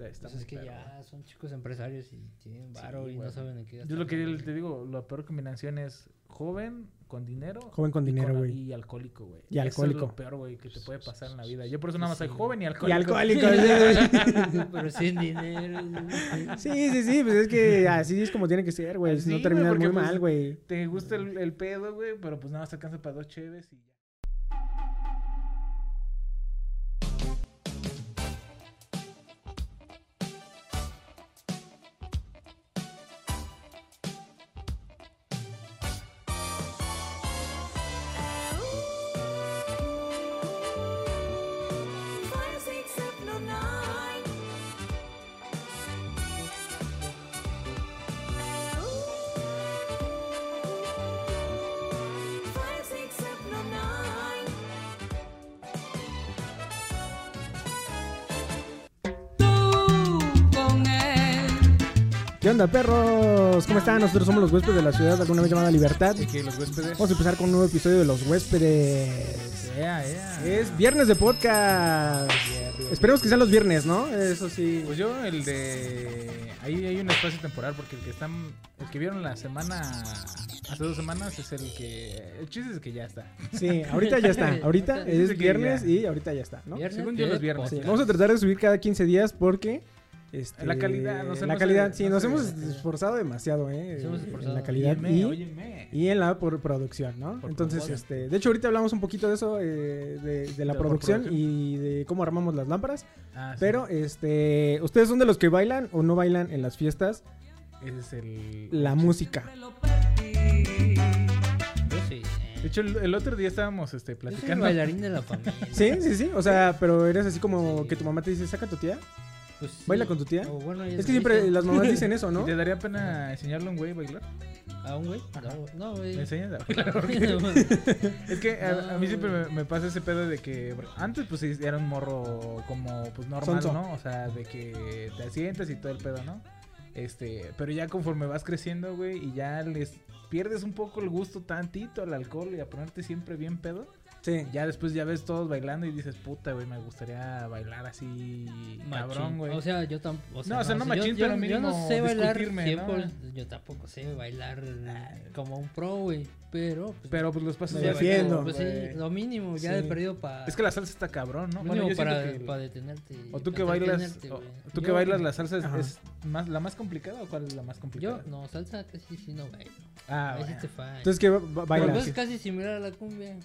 sea, está Pues muy es que perro, ya son chicos empresarios y tienen varo Sí, y güey. no saben en qué Yo lo que te digo, la peor combinación es joven con dinero. Joven con y dinero, güey. Y alcohólico, güey. Y Eso alcohólico. es lo peor, güey, que te puede pasar en la vida. Yo por eso nada más soy Sí. joven y Y alcohólico. alcohólico. sí, Pero sin dinero. Sí, sí, sí, pues es que así es como tiene que ser, güey. Si Sí, no terminas muy pues, mal, güey. Te gusta el, el pedo, güey, pero pues nada más te alcanza para dos cheves y ya. Onda, perros? ¿Cómo están? Nosotros somos los huéspedes de la ciudad, alguna vez llamada Libertad. Los huéspedes. Vamos a empezar con un nuevo episodio de Los Huéspedes. Yeah, yeah. Es viernes de podcast. Esperemos que sean los viernes, ¿no? Eso sí. Pues yo, el de. Ahí hay un espacio temporal porque el que están. El que vieron la semana. Hace dos semanas es el que. El chiste es que ya está. Sí, ahorita ya está. Ahorita es viernes y ahorita ya está, ¿no? Según yo, los viernes. Sí, vamos a tratar de subir cada 15 días porque... Este, La calidad, no sé, la calidad, sí, no nos hemos esforzado demasiado, ¿eh? Nos hemos en esforzado. la calidad Óyeme, y, óyeme. y en la por producción, ¿no? Por Entonces, este, de hecho, ahorita hablamos un poquito de eso, eh, de, de la De producción producción. y de cómo armamos las lámparas. Ah, sí. Pero, este, ¿ustedes son de los que bailan o no bailan en las fiestas Ese es el. la música? Yo sí. De hecho, el, el otro día estábamos este, Yo soy el platicando. bailarín de la familia. Sí, sí, sí. O sea, pero eres así como Sí. que tu mamá te dice, saca a tu tía. Pues, ¿Baila sí. con tu tía? O bueno, ellas Es que siempre dicen, las mamás dicen eso, ¿no? ¿Y ¿Te daría pena enseñarle a un güey a bailar? ¿A un güey? No, güey. ¿Me enseñas a bailar? Es que a, a mí siempre me, me pasa ese pedo de que antes pues sí, era un morro como pues normal, Sonso. ¿no? O sea, de que te sientas y todo el pedo, ¿no? Este, pero ya conforme vas creciendo, güey, y ya les pierdes un poco el gusto tantito al alcohol y a ponerte siempre bien pedo. Sí. Ya después ya ves todos bailando y dices, puta, güey, me gustaría bailar así cabrón, Machín. güey. O sea, yo tampoco. No, o sea, no yo- machín, yo, pero Yo mínimo no sé bailar discutirme, ¿no? 100%, Yo tampoco sé bailar como un pro, güey. Pero. Pues, pero pues los pasos defiendo. baile, Pues sí, lo mínimo, ya Sí. he perdido para. Es que la salsa está cabrón, ¿no? Mínimo yo para, que- para detenerte. O tú que bailas, o- tú que Yo- bailas la salsa es, Ajá. es más la más complicada o cuál es la más complicada? Yo, no, salsa casi sí no bailo. Ah, bueno. Entonces, ¿qué ba- Pero bailas? pues es casi similar a la cumbia.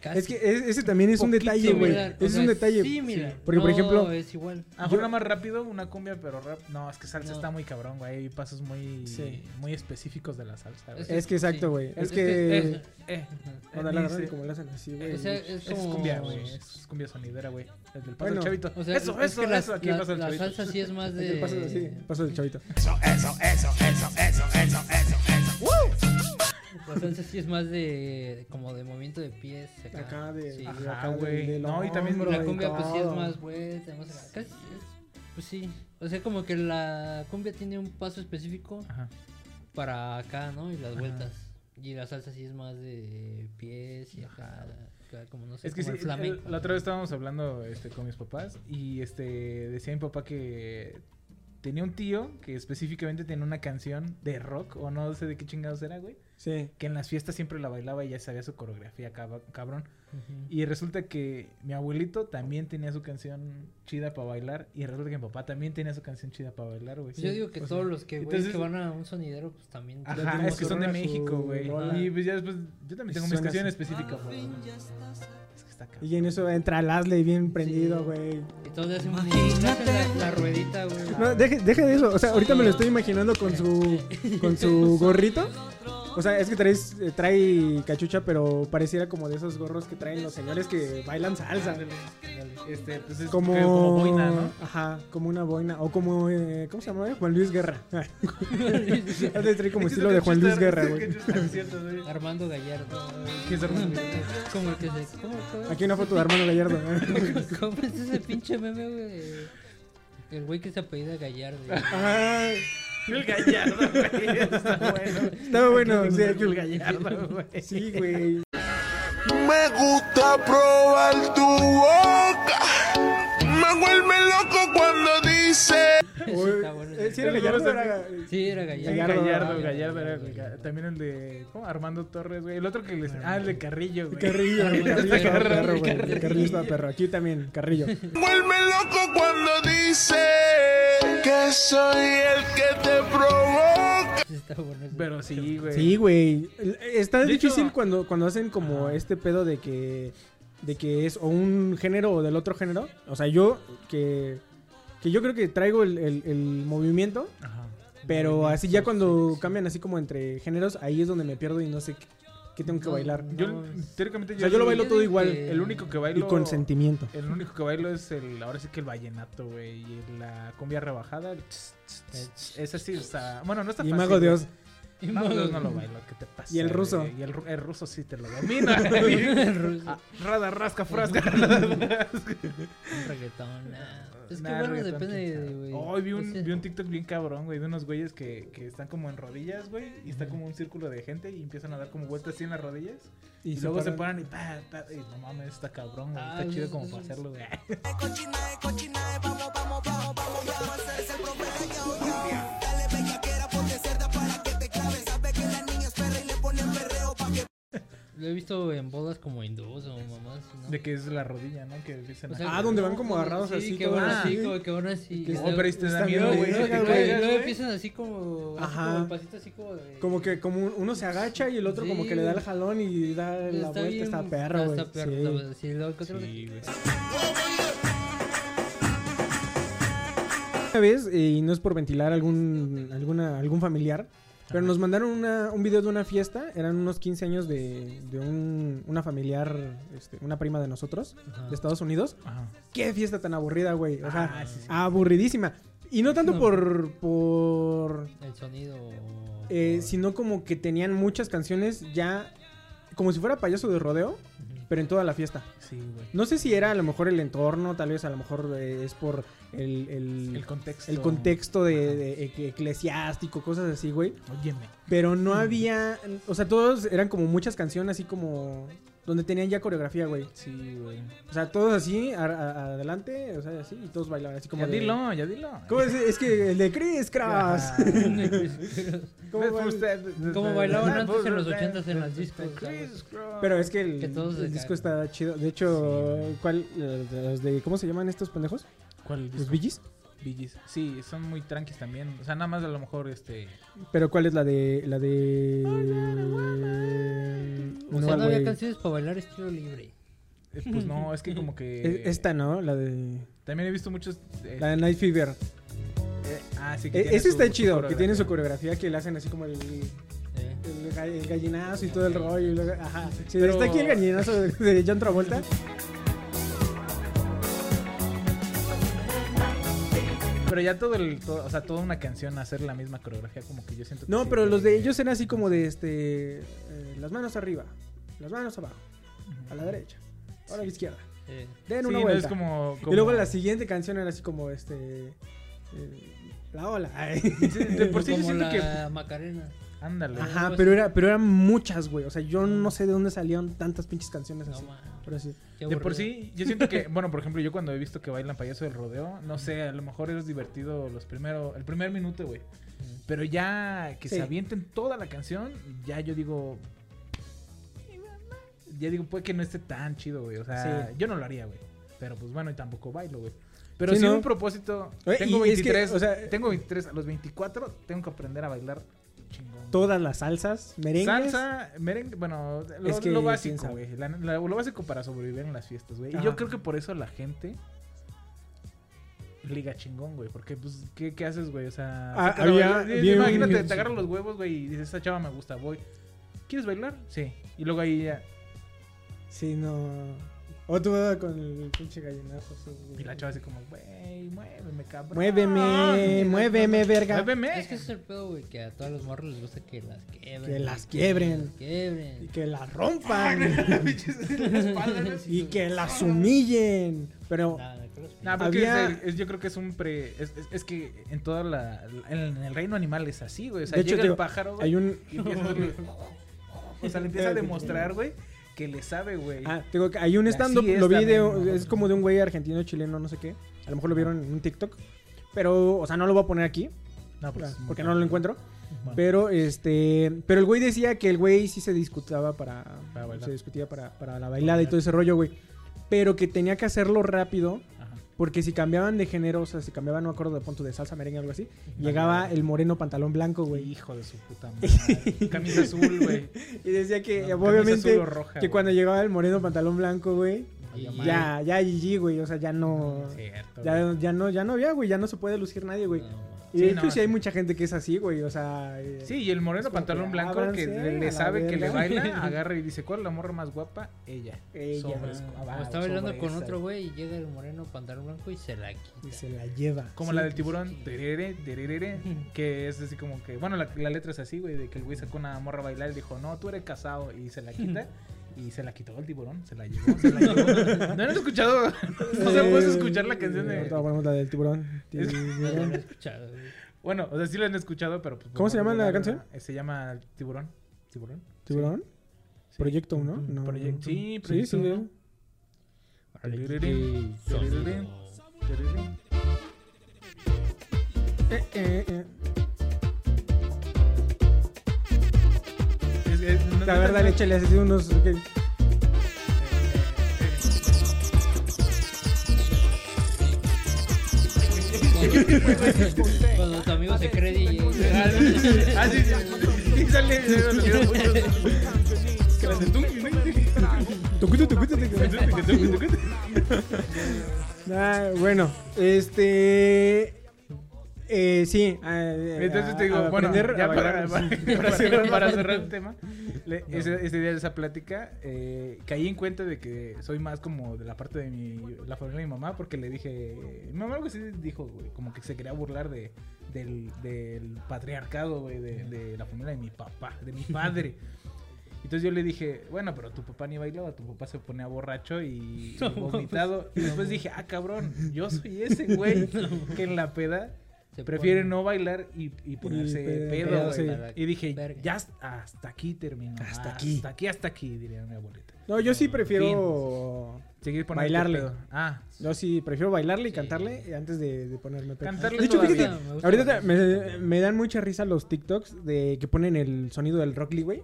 Casi. Es que es- ese también es un Poquito detalle, güey. Es sea, un detalle. Sí, mira. Porque, por no ejemplo, es igual. A lo mejor una más rápido, una cumbia, pero rap. No, es que salsa No. está muy cabrón, güey. Hay pasos muy, Sí. muy específicos de la salsa, güey. Es Es que exacto, Sí. güey. Es Es que... que- eh, eh, eh, dale, como le hacen así, güey. O sea, es Es como. cumbia, güey. Es cumbia sonidera, güey. El del paso Bueno, del chavito. O sea, eso, es eso, la, eso. Aquí la- pasa el la chavito. salsa sí es más de. paso así, paso del chavito. La salsa sí es más de. como de movimiento de pies. Acá, Acá de... Sí. de Ajá, acá güey. del No, y también la cumbia, pues sí es más. Casi es- pues sí. O sea, como que la cumbia tiene un paso específico Ajá. para acá, ¿no? Y las Ajá. vueltas. Y la salsa sí es más de pies y acá. acá como no sé, Es que como sí, el flamenco. el- la otra vez estábamos hablando este, con mis papás y este decía mi papá que tenía un tío que específicamente tenía una canción de rock o no sé de qué chingados era, güey. Sí. Que en las fiestas siempre la bailaba y ya sabía su coreografía, cab- cabrón. Y resulta que mi abuelito también tenía su canción chida para bailar. Y resulta que mi papá también tenía su canción chida para bailar, güey. Yo digo que o todos sea, los que, güey, entonces- que van a un sonidero, pues también. Ajá, es que son de México, güey. Y pues ya después, yo también tengo mi Suena canción así. específica. güey. Está cabrón. Y en eso entra Lasley bien prendido, Sí. güey. Un- le hacen la, la ruedita, güey. No, deje, deje de eso. O sea, ahorita me lo estoy imaginando con su, con su gorrito. O sea, es que traes, eh, trae cachucha, pero pareciera como de esos gorros que traen los señores que bailan salsa. Este, pues es Como, como boina, ¿no? Ajá, como una boina. O como, eh, ¿cómo se llama? Juan Luis Guerra. De traer como estilo de Juan Luis Guerra, güey. Armando Gallardo. ¿Qué es Armando Como el que se. ¿Cómo, cómo- Aquí una foto de Armando Gallardo. ¿Cómo es ese pinche meme, güey? El güey que se apellida Gallardo. Ajá. El Gallardo, güey. Está bueno. Estaba bueno, sí, El Gallardo, güey. Sí, güey. Me gusta probar tu boca. Me vuelve loco cuando dice sí era Gallardo, era- Sí, era Gallardo. Gallardo, Gallardo, Gallardo, ah, era Gallardo. el- también el de ¿cómo? Armando Torres, güey. El otro que les ah, el de Carrillo, güey. Carrillo, Carrillo, Carrillo estaba Carrillo, perro, güey. Carrillo. Carrillo estaba perro. Aquí también, Carrillo. Vuelve loco cuando dice que soy el que te provoca. Está bueno. Pero sí, güey. Sí, güey. Está De difícil hecho- cuando, cuando hacen como este pedo de que de que es o un género o del otro género. O sea, yo que que yo creo que traigo el, el- el movimiento, Ajá. pero así ya cuando Sí, sí. cambian así como entre géneros, ahí es donde me pierdo y no sé qué, qué tengo que No, bailar. Yo No, teóricamente O sea, yo lo bailo todo igual. El único que Y bailo con sentimiento. El único que bailo es el ahora sí que el vallenato, güey, y la cumbia rebajada. el tss, tss, tss. Ese sí está, bueno, no está Y fácil. Mago güey. Dios. Y no lo bailo, ¿qué te pasa? Y el ruso. Y el, ru- el ruso sí te lo domina. El ruso. Ah, Rada, rasca, frasca. Un reggaetón. nah. Es que Nah, bueno, reggaetón, depende güey. Hoy vi un, vi un TikTok bien cabrón, güey, de unos güeyes que, que están como en rodillas, güey, y está como un círculo de gente y empiezan a dar como vueltas así en las rodillas. Y, luego se paran. paran y pa, pa, y no mames, está cabrón, güey. Ah, está chido como para hacerlo, güey. Lo he visto en bodas como hindús o mamás, ¿no? De que es la rodilla, ¿no? Que empiezan O sea, Ah, donde van como agarrados sí, así, que todos van así, como que van así. Que Oh, luego- pero ahí te da Está miedo, güey. güey, que güey. Luego güey. empiezan así como, Ajá. como el pasito así como de... Como que como un- uno se agacha y el otro como Sí. que le da el jalón y da la Está vuelta. bien- está perro, güey. Está perro, Sí. Sí, encontré- Sí, güey. Una vez, eh, y no es por ventilar algún, alguna, algún familiar, pero Ajá. nos mandaron una- un video de una fiesta. Eran unos 15 años de, de un- una familiar, este, una prima de nosotros, Ajá. de Estados Unidos. Ajá. Qué fiesta tan aburrida, güey. O sea, Ah, sí, sí. aburridísima. Y no tanto No. por, por El sonido... eh, por- sino como que tenían muchas canciones ya como si fuera payaso de rodeo. Pero en toda la fiesta. Sí, güey. No sé si era a lo mejor el entorno, tal vez a lo mejor eh, es por el, el, El contexto. el contexto de, de ec- eclesiástico, cosas así, güey. Óyeme. Pero no había, o sea, todos eran como muchas canciones así como donde tenían ya coreografía, güey. Sí, güey. O sea, todos así, a- a- adelante, o sea, así, y todos bailaban así como Ya de- dilo, ya dilo. ¿Cómo es? Es que el de Chris Cross. ¿Cómo usted? Como bailaban Ah, antes en los pues, 80s en las pues, discos, Chris ¿sabes? Cross. Pero es que el, Que todos el se disco está chido. De hecho, ¿cuál? Los de- los de, ¿Cómo se llaman estos pendejos? ¿Cuál? ¿Los Bee Gees. Sí, son muy tranquis también. O sea, nada más a lo mejor este. Pero ¿cuál es la de. La de. O sea, no había canciones para bailar estilo libre. eh, Pues no, es que como que. Es- Esta, ¿no? La de. También he visto muchos. eh, La de Night Fever. eh, ah, sí. E- tiene ese su- está su chido, que tiene su coreografía. que le hacen así como el, Eh. el, el gallinazo y todo el rollo. y luego- ajá. Sí, Pero- Está aquí el gallinazo de, de John Travolta. Pero ya todo el. todo- o sea, toda una canción hacer la misma coreografía, como que yo siento que. No, sí, pero los de ellos eran así como de este. eh, las manos arriba, las manos abajo, a la derecha, ahora a la izquierda. Eh. Den Sí, una no vuelta. es como, Y luego la siguiente canción era así como este. eh, la ola. Sí, de por sí yo siento que. la Macarena. Ándale. Ajá, pero era, pero eran muchas, güey. O sea, yo no sé de dónde salieron tantas pinches canciones No, así. man. Pero sí. Qué De por sí, yo siento que, bueno, por ejemplo, yo cuando he visto que bailan payaso del rodeo, no sé, a lo mejor es divertido los primeros, el primer minuto, güey. Pero ya que Sí. se avienten toda la canción, ya yo digo. Ya digo, puede que no esté tan chido, güey. O sea, Sí. yo no lo haría, güey. Pero pues bueno, y tampoco bailo, güey. Pero Sí, si ¿no? un propósito. Oye, Tengo y es que, 23, o sea- tengo 23, a los 24 tengo que aprender a bailar chingón. Todas las salsas, merengues. Salsa, merengue, bueno, lo, Es que, lo básico, güey. Lo básico para sobrevivir en las fiestas, güey. Y yo creo que por eso la gente liga chingón, güey. Porque, pues, ¿qué, qué haces, güey? O sea, Ah, había- imagínate, te agarras los huevos, güey, y dices, esa chava me gusta, voy. ¿Quieres bailar? Sí. Y luego ahí ya. Sí, no. O tú con el pinche gallinazo. así. Y la chava así como, güey, muéveme, cabrón. Muéveme, muéveme, verga. Muéveme. Es que ese es el pedo, güey, que a todos los morros les gusta que las quiebren. Que las quiebren. las quiebren. Y que la rompan. ¿no? y que las humillen. Pero. Nah, que- porque Había- es yo creo que es un pre. Es, es- es que en toda la. En el reino animal es así, güey. O sea, De hecho, llega te el pájaro, güey. hay un. Y empieza O sea, le empieza a demostrar, güey, que le sabe, güey. Ah, te digo que hay un stand-up, es lo vi de, es como de un güey argentino, chileno, no sé qué. A lo mejor lo vieron en un TikTok. Pero, o sea, no lo voy a poner aquí. No, pues, porque no lo encuentro. Bueno, Pero este, pero el güey decía que el güey sí se discutaba para, Para se discutía para, para la bailada y todo ese rollo, güey. Pero que tenía que hacerlo rápido. Porque si cambiaban de género, o sea, si cambiaban, no acuerdo de punto de salsa, merengue, algo así, llegaba el moreno pantalón blanco, güey. Hijo de su puta madre. Camisa azul, güey. Y decía que No, obviamente roja, que güey. cuando llegaba el moreno pantalón blanco, güey, ya, ya GG, güey, o sea, ya no, Cierto. ya, ya no, ya no había, güey, ya no se puede lucir nadie, güey. No, Y Sí, de hecho no, sí hay sí. mucha gente que es así, güey, o sea... eh, Sí, y el moreno pantalón que, blanco que le, sabe que le baila, agarra y dice, ¿cuál es la morra más guapa? Ella. Ella. Sobres. Ah, o está bailando sobre con esa. otro güey y llega el moreno pantalón blanco y se la Y quita. se la lleva. Como Sí, la del tiburón, terere, tererere, que es así como que, bueno, la, la letra es así, güey, de que el güey sacó una morra a bailar y dijo, no, tú eres casado, y se la quita, y se la quitó el tiburón, se la llevó, se la llevó. ¿No han escuchado? No se puede escuchar la canción de... ponemos la del tiburón. He escuchado. Bueno, o sea, sí la han escuchado, pero... Pues, ¿Cómo se llama la canción? Se llama Tiburón. ¿Tiburón? ¿Tiburón? Sí. Proyecto 1, ¿no? Proyec- sí, Sí, Proyecto sí. Eh, eh, eh. La no- verdad, no- échale así unos... ok. Cuando tu amigo se cree DJ. Ah, sí, sí. Sí, sale. Ah, bueno, este... Eh, sí. eh, Entonces te a- digo, a bueno, ya a para, cerrar, para cerrar el tema, le- ese, ese día de esa plática, eh, caí en cuenta de que soy más como de la parte de mi, la familia de mi mamá, porque le dije, mi mamá algo así dijo, güey, como que se quería burlar de, del, del patriarcado, güey, de, de la familia de mi papá, de mi padre. Entonces yo le dije, bueno, pero tu papá ni bailaba, tu papá se ponía borracho y, y vomitado. Y después dije, ah, cabrón, yo soy ese güey que en la peda Se prefiere pone- no bailar y, y ponerse pe- pedo, pedo, güey. sí. Y dije, Verga. ya hasta, aquí terminó. Hasta aquí. Hasta aquí, hasta aquí, diría mi abuelita. No, yo sí prefiero... Seguir poniendo Bailarle. pedo. Ah, Yo sí prefiero bailarle y Sí. cantarle antes de, de ponerme pedo. Cantarle De hecho, fíjate, Me gusta ahorita me, me dan mucha risa los TikToks de que ponen el sonido del Rock Lee, güey.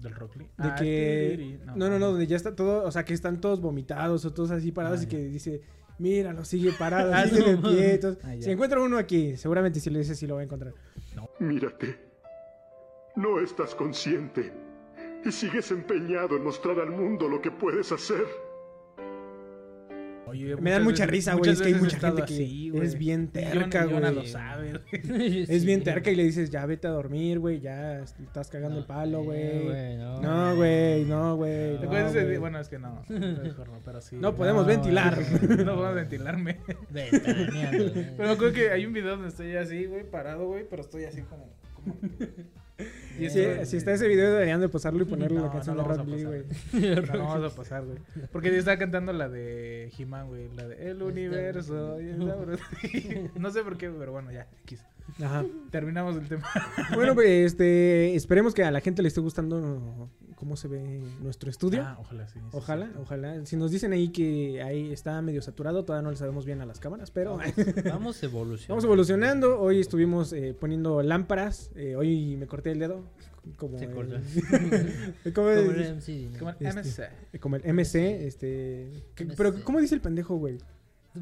del Rockly. De Ah, que... No, no, no, donde ya está todo, o sea, que están todos vomitados o todos así parados Ah, y ya. que dice, míralo, sigue parado, Ah, sigue de no. pie. entonces, Ah, si encuentro uno aquí, seguramente si le dice sí lo va a encontrar. Mírate. No estás consciente. Y sigues empeñado en mostrar al mundo lo que puedes hacer. Oye, Me dan mucha veces- risa, güey, es que hay mucha gente que así, es bien terca, güey. lo sabe, güey. Es Sí. bien terca y le dices, ya vete a dormir, güey, ya estás cagando el palo, güey. güey, no. Güey, no, güey. Bueno, es que no. Mejor no, pero sí. No podemos ventilar. No puedo ventilarme. Pero acuerdo que hay un video donde estoy así, güey, parado, güey, pero estoy así como. como... Y Sí, eso- si está ese video deberían de posarlo y ponerle No, la canción no de lo Rock vamos Lee, a güey. pasar. No, no vamos a pasar, güey. Porque yo estaba cantando la de He-Man, güey. La de El universo. y esa broma. No sé por qué, pero bueno, ya. X. Ajá. Terminamos el tema. Bueno, pues este, esperemos que a la gente le esté gustando cómo se ve nuestro estudio. Ah, ojalá sí. sí, Ojalá, sí. ojalá. Si nos dicen ahí que ahí está medio saturado, todavía no le sabemos bien a las cámaras, pero Vamos evolucionando. vamos evolucionando. Hoy estuvimos eh, poniendo lámparas. eh, hoy me corté el dedo. Como, Se el- cortó. como, Como el, MC. Como el Este. MC. como el MC, este... que- MC. Pero, ¿cómo dice el pendejo, güey?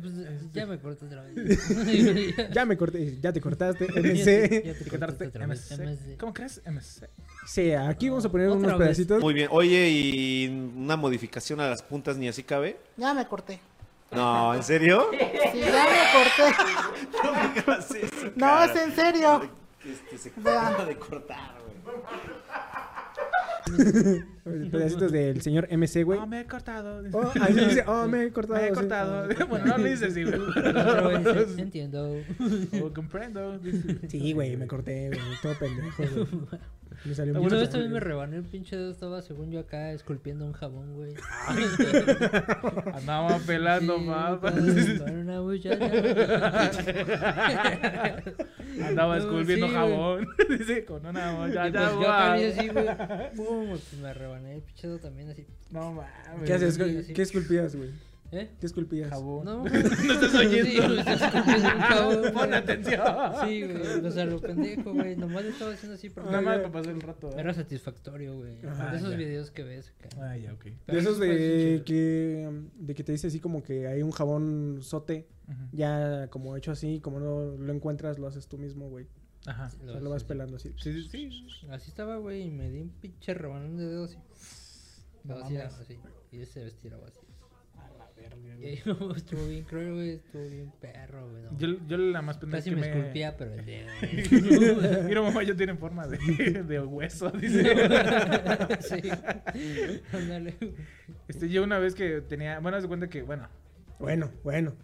Pues, Este. ya me corto otra vez. Ya me corté, ya te cortaste, Ya te- MC. ya te ¿Qué cortaste tal? otra vez. MC. MC. ¿Cómo crees? MC. Sí, aquí vamos a poner unos vez. pedacitos. Muy bien. Oye, ¿y una modificación a las puntas ni así cabe? Ya me corté. No, ¿en serio? Sí, ya me corté. No, es en serio. Este, se acaba de cortar, güey. Pedacitos del señor MC, güey. Oh, me he cortado. Oh, ahí dice, oh, me he cortado. Me he sí. cortado. Bueno, no lo dices así, güey. Dice, Entiendo. Oh, comprendo. dice. Sí, güey, me corté, güey. Todo pendejo, güey. Me salió Una vez también me rebané el pinche dedo. Estaba, según yo, acá esculpiendo un jabón, güey. Andaba pelando Sí, con una muchacha. Andaba No, esculpiendo sí, jabón. Dice, con una Y muchacha. pues yo así, güey. Pum, pues me rebané el pinche dedo también así. No mames. ¿Qué haces? ¿Qué esculpías, güey? ¿Eh? ¿Qué esculpías? Jabón. No, no estás oyendo. Sí, güey, estás escupiendo un jabón, Pon güey. atención. Sí, güey, o sea, lo pendejo, güey. Nomás lo estaba haciendo así porque Nada más para pasar el rato. ¿eh? era satisfactorio, güey. Ah, de esos ya. videos que ves acá. Ah, ya, ok. De esos eso fue de que, de que te dice así como que hay un jabón sote, ya como hecho así, como no lo encuentras, lo haces tú mismo, güey. Ajá. O sea, lo vas haces. pelando así. Sí, sí, sí. Así estaba, güey, y me di un pinche rebanón de dedos y. No así, así. Y ese se estiraba así. Verga, Y güey. estuvo bien cruel, güey. Estuvo bien perro, güey. no. Yo, yo la más pendeja Casi que me me... esculpía, pero el dedo. Mira, mamá, ya tiene forma de, de hueso, dice. sí. Ándale. Este, yo una vez que tenía... Bueno, de cuenta que, bueno, Bueno, bueno.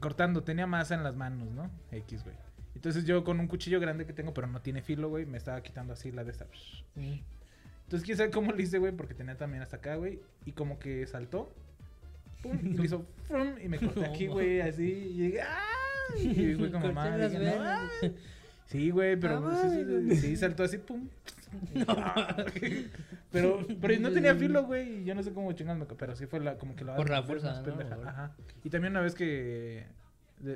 cortando, tenía masa en las manos, ¿no? X, güey. Entonces yo con un cuchillo grande que tengo, pero no tiene filo, güey, me estaba quitando así la de esta. Entonces, quién sabe cómo le hice, güey, porque tenía también hasta acá, güey. Y como que saltó. Pum, y le hizo frum, y me corté aquí, güey, así. Y llegué, ¡ah! Y fue como, mamá. dije, "No, venas". ah". Sí, güey, pero No sí, sí, mames. sí, saltó así, pum. pero, pero no tenía filo, güey, y yo no sé cómo chingas me... Pero sí fue la, como que la... Por la más fuerza, ¿no? pendeja, O- Ajá. Y también una vez que...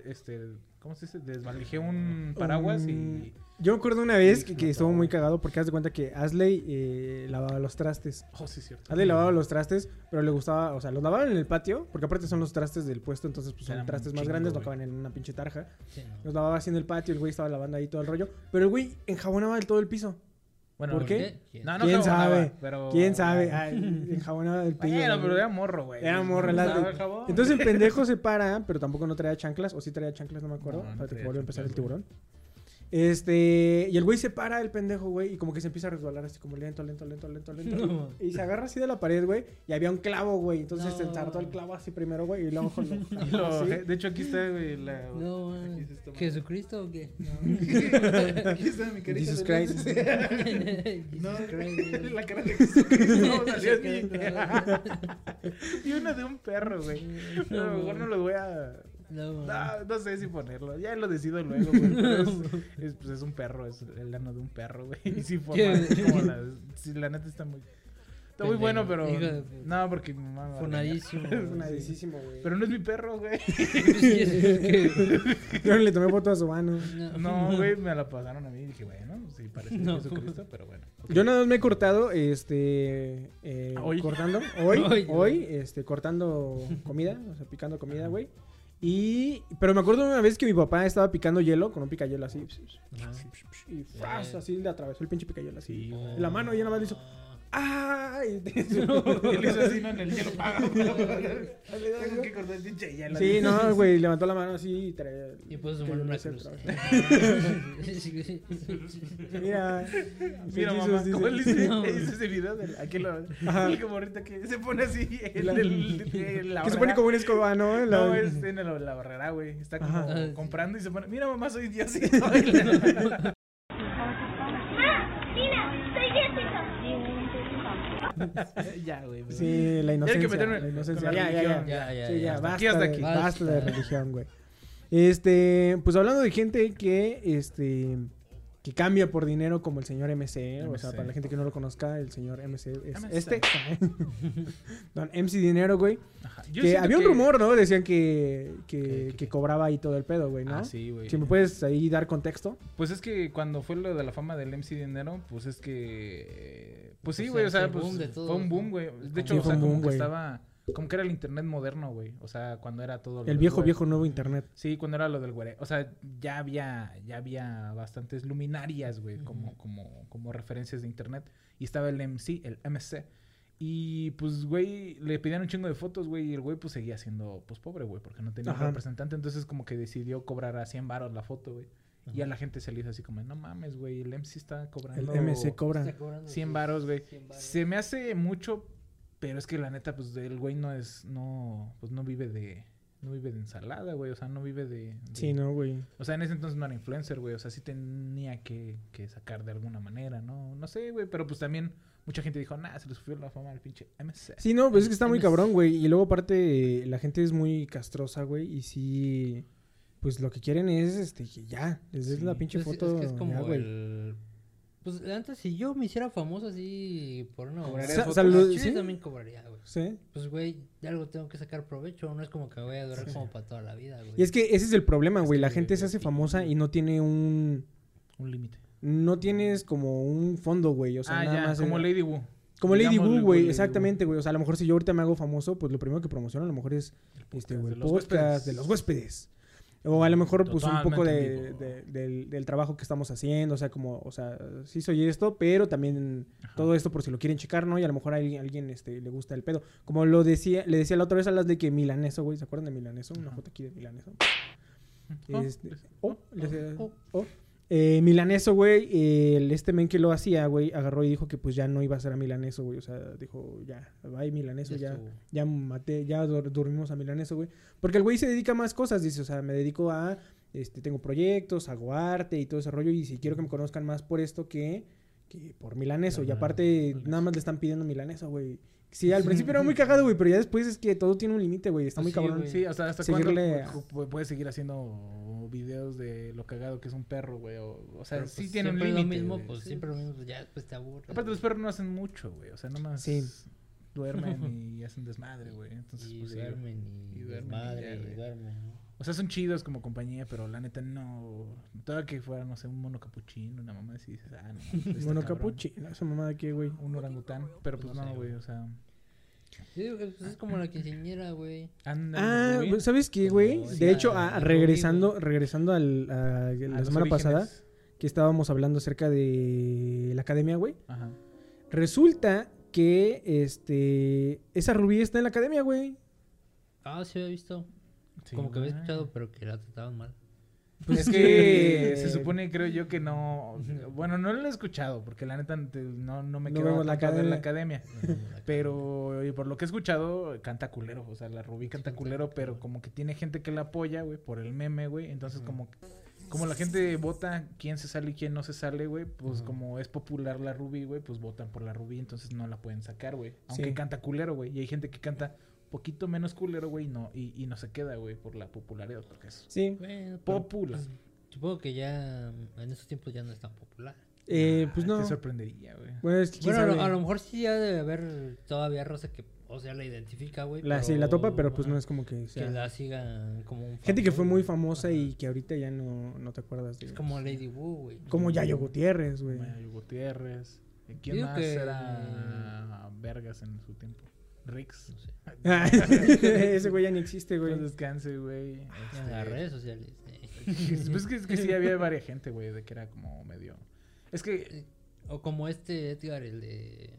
este... ¿Cómo se dice? Desvalijé un paraguas y... Yo me acuerdo una vez que, que estuvo muy cagado porque haz de cuenta que Asley eh, lavaba los trastes. Oh, sí, cierto. Asley lavaba los trastes, pero le gustaba, o sea, los lavaban en el patio, porque aparte son los trastes del puesto, entonces pues son Eran trastes más chingo, grandes, no caben en una pinche tarja. Sí, no. Los lavaba así en el patio, el güey estaba lavando ahí todo el rollo, pero el güey enjabonaba del todo el piso. Bueno, ¿Por qué? ¿Quién? No, no ¿Quién jabonaba, sabe? Pero... ¿Quién sabe? Ay, enjabonaba del. Bueno, pero era morro, güey. Era morro, No. Entonces el pendejo se para, pero tampoco no traía chanclas, o sí traía chanclas, no me acuerdo. No, no Espérate que volvió a empezar el tiburón. Este, y el güey se para, el pendejo, güey, y como que se empieza a resbalar así como lento, lento, lento, lento, lento. No. Y se agarra así de la pared, güey, y había un clavo, güey. Entonces No. se ensartó el clavo así primero, güey, y luego lo Y lo- así. De hecho, aquí está, güey, la... No, aquí man. está. ¿Jesucristo o qué? Aquí está mi carita Jesus de Christ. No, Jesus Christ, güey. la cara de Jesucristo salió así. y una de un perro, güey. Lo mejor no lo voy a... No. No, no sé si ponerlo. Ya lo decido luego, güey. pero Es, es, pues es un perro, es el ano de un perro, güey. Y sí, forma, como la, sí, la neta está muy... Está muy bueno, pero... No, porque mi mamá... me va a regañar. Fonadísimo. Es nadísimo, güey. Pero no es mi perro, güey. Sí, es que- Yo no le tomé foto a su mano. No, güey, me la pasaron a mí y dije, bueno, sí, parece No. Jesucristo, pero bueno. Yo nada más me he cortado, este, eh, Hoy. cortando, hoy, Hoy, hoy, este, cortando comida, o sea, picando comida, güey. Y, pero me acuerdo una vez que mi papá estaba picando hielo con un picayelo así. Y ¡fras! así le atravesó el pinche picayelo así. La mano y nada más le hizo. ¡Ay! Y él hizo así, ¿no? En el hielo. Tengo que cortar el pinche hielo. Sí, no, güey, levantó la mano así y traía. Y puso su mano en una cruz. Mira, Mira, mamá, ¿cómo le hice? Ese video? Aquí lo... El como ahorita que se pone así el, La- el, el- la Que se pone como un escoba, ¿no? No, es en la, barrera, güey. Está como. Ah, comprando y se pone... Mira, mamá, soy Diosito. ¡Ah! ¡Mira! ¡Soy Jessica! ya, güey. pero- Sí, la que inocencia. meterme la inocencia. la Ya, ya, ya. religión. Ya, ya, Sí, ya, basta, Aquí hasta de, aquí. basta de religión, güey. Este, pues hablando de gente que, este, que cambia por dinero como el señor MC, o sea, para la gente que no lo conozca, el señor MC es MC. este. Don MC Dinero, güey. Ajá. Yo Que había un que- rumor, ¿no? Decían que, que, cobraba ahí todo el pedo, güey, ¿no? Ah, sí, güey. Si me puedes ahí dar contexto. Pues es que cuando fue lo de la fama del MC Dinero, pues es que... Pues sí, Pues güey, o sea, pues boom de fue un boom, güey. De hecho, Sí, o sea, como boom, que estaba... Como que era el internet moderno, güey. O sea, cuando era todo... lo El viejo, viejo nuevo internet. Sí, cuando era lo del güey. O sea, ya había, ya había bastantes luminarias, güey, como, como, como referencias de internet. Y estaba el MC, el MC. Y pues, güey, le pedían un chingo de fotos, güey, y el güey pues seguía siendo, pues, pobre, güey, porque no tenía un Ajá. representante. Entonces como que decidió cobrar a 100 baros la foto, güey. Y a la gente se le hizo así como, no mames, güey, el MC está El cobrando... MC cobra. Está cobrando 100 sus varos, güey. 100 varos. Se me hace mucho, pero es que la neta, pues el güey no es, no, pues no vive de, no vive de ensalada, güey. O sea, no vive de, de- Sí, no, güey. O sea, en ese entonces no era influencer, güey. O sea, sí tenía que, que sacar de alguna manera, ¿no? No sé, güey. Pero pues también mucha gente dijo, nah, se les subió la fama al pinche MC. Sí, no, pues es que está muy MC. cabrón, güey. Y luego aparte la gente es muy castrosa, güey. Y sí, pues lo que quieren es, este, que ya, les des Sí. la pinche Pues, foto. es que es ya, como güey. el... Pues antes, si yo me hiciera famoso así por una ¿Cobrarías Sa- salud- Yo ¿sí? también cobraría, güey. Sí. Pues, güey, de algo tengo que sacar provecho. No es como que voy a durar como para toda la vida, güey. Y es que ese es el problema, güey. La gente se hace famosa y no tiene un. Un límite. No tienes como un fondo, güey. O sea, ah, nada ya, más. como eh, Lady Wu. Como Lady Digámosle, Wu, güey, Lady exactamente, güey. O sea, a lo mejor si yo ahorita me hago famoso, pues lo primero que promociono a lo mejor es este, güey, de el los podcast de los huéspedes. O a lo mejor, pues, un poco de, del, del trabajo que estamos haciendo. O sea, como, o sea, sí soy esto, pero también todo esto por si lo quieren checar, ¿no? Y a lo mejor a alguien, alguien, este, le gusta el pedo. Como lo decía, le decía la otra vez a las de que Milaneso, güey. ¿Se acuerdan de Milaneso? Una foto aquí de Milaneso. Oh, Este, pues, oh, decía- oh. Eh, Milaneso, güey, eh, este men que lo hacía, güey, agarró y dijo que pues ya no iba a ser a Milaneso, güey. O sea, dijo, ya, bye Milaneso, Ya ya, maté, ya dor- dormimos a Milaneso, güey. Porque el güey se dedica a más cosas, dice, o sea, me dedico a, este, tengo proyectos, hago arte y todo ese rollo. Y si quiero que me conozcan más por esto que, que por Milaneso. Y aparte, nada más le están pidiendo Milaneso, güey. Sí, al principio era muy cagado, güey, pero ya después es que todo tiene un límite, güey. Está muy Pues sí, cabrón. güey. Sí, o sea, hasta Seguirle cuándo pu- pu- puedes seguir haciendo videos de lo cagado que es un perro, güey. O, o sea, Pero, sí pues, tiene un siempre límite. lo mismo, güey, pues sí. siempre lo mismo, pues ya después te aburres. Aparte, los perros no hacen mucho, güey. O sea, nomás Sí. duermen y hacen desmadre, güey. Entonces, y pues, sí, duermen y, y duermen y desmadre ya, y duermen, ¿no? O sea, son chidos como compañía, pero la neta no. Todavía que fuera, no sé, un mono capuchino, una mamá así dices, ah, no. cabrón. capuchino, esa mamada aquí, güey. Un orangután. Pero pues No no, sé, güey, o sea. Que, pues, es como la quinceañera, güey. Anda, Ah, pues, ¿sabes qué, güey? De hecho, a- la regresando, regresando al, a, A la semana pasada, que estábamos hablando acerca de la academia, güey. Ajá. Resulta que este esa rubí está en la academia, güey. Ah, sí había visto. Sí, como que había escuchado, pero que la trataban mal. Pues es que se supone, creo yo, que no. Bueno, no lo he escuchado, porque la neta no, no me No quedo la ver la academia. Pero y por lo que he escuchado, canta culero. O sea, la Rubí canta culero, pero como que tiene gente que la apoya, güey, por el meme, güey. Entonces, como, como la gente vota quién se sale y quién no se sale, güey, pues como es popular la Rubí, güey, pues votan por la Rubí, entonces no la pueden sacar, güey. Aunque Sí. canta culero, güey. Y hay gente que canta poquito menos culero, güey, y no, y, y no se queda, güey, por la popularidad, porque es Sí. Bueno, pero, popular. pues, supongo que ya en esos tiempos ya no es tan popular. Eh, pues Ah, no. Te sorprendería, güey. Bueno, es que quién Bueno, a lo, a lo mejor sí ya debe haber todavía Rosa que, o sea, la identifica, güey. la, sí, la topa, pero pues no es como que Que sea- la sigan como un Gente que fue muy famosa Ajá. y que ahorita ya no, no te acuerdas de Es como Lady Wu, güey. Como Yayo Gutiérrez, güey. Mayo Gutiérrez. ¿Y ¿Quién Digo más que- era Vergas en su tiempo? Rix. No sé. Ah, Ese güey ya ni existe, güey. Pues descanse, güey. En las Este, redes sociales. eh. Pues que, es que sí había varias gente, güey, de que era como medio. Es que. O como este Edgar, el de...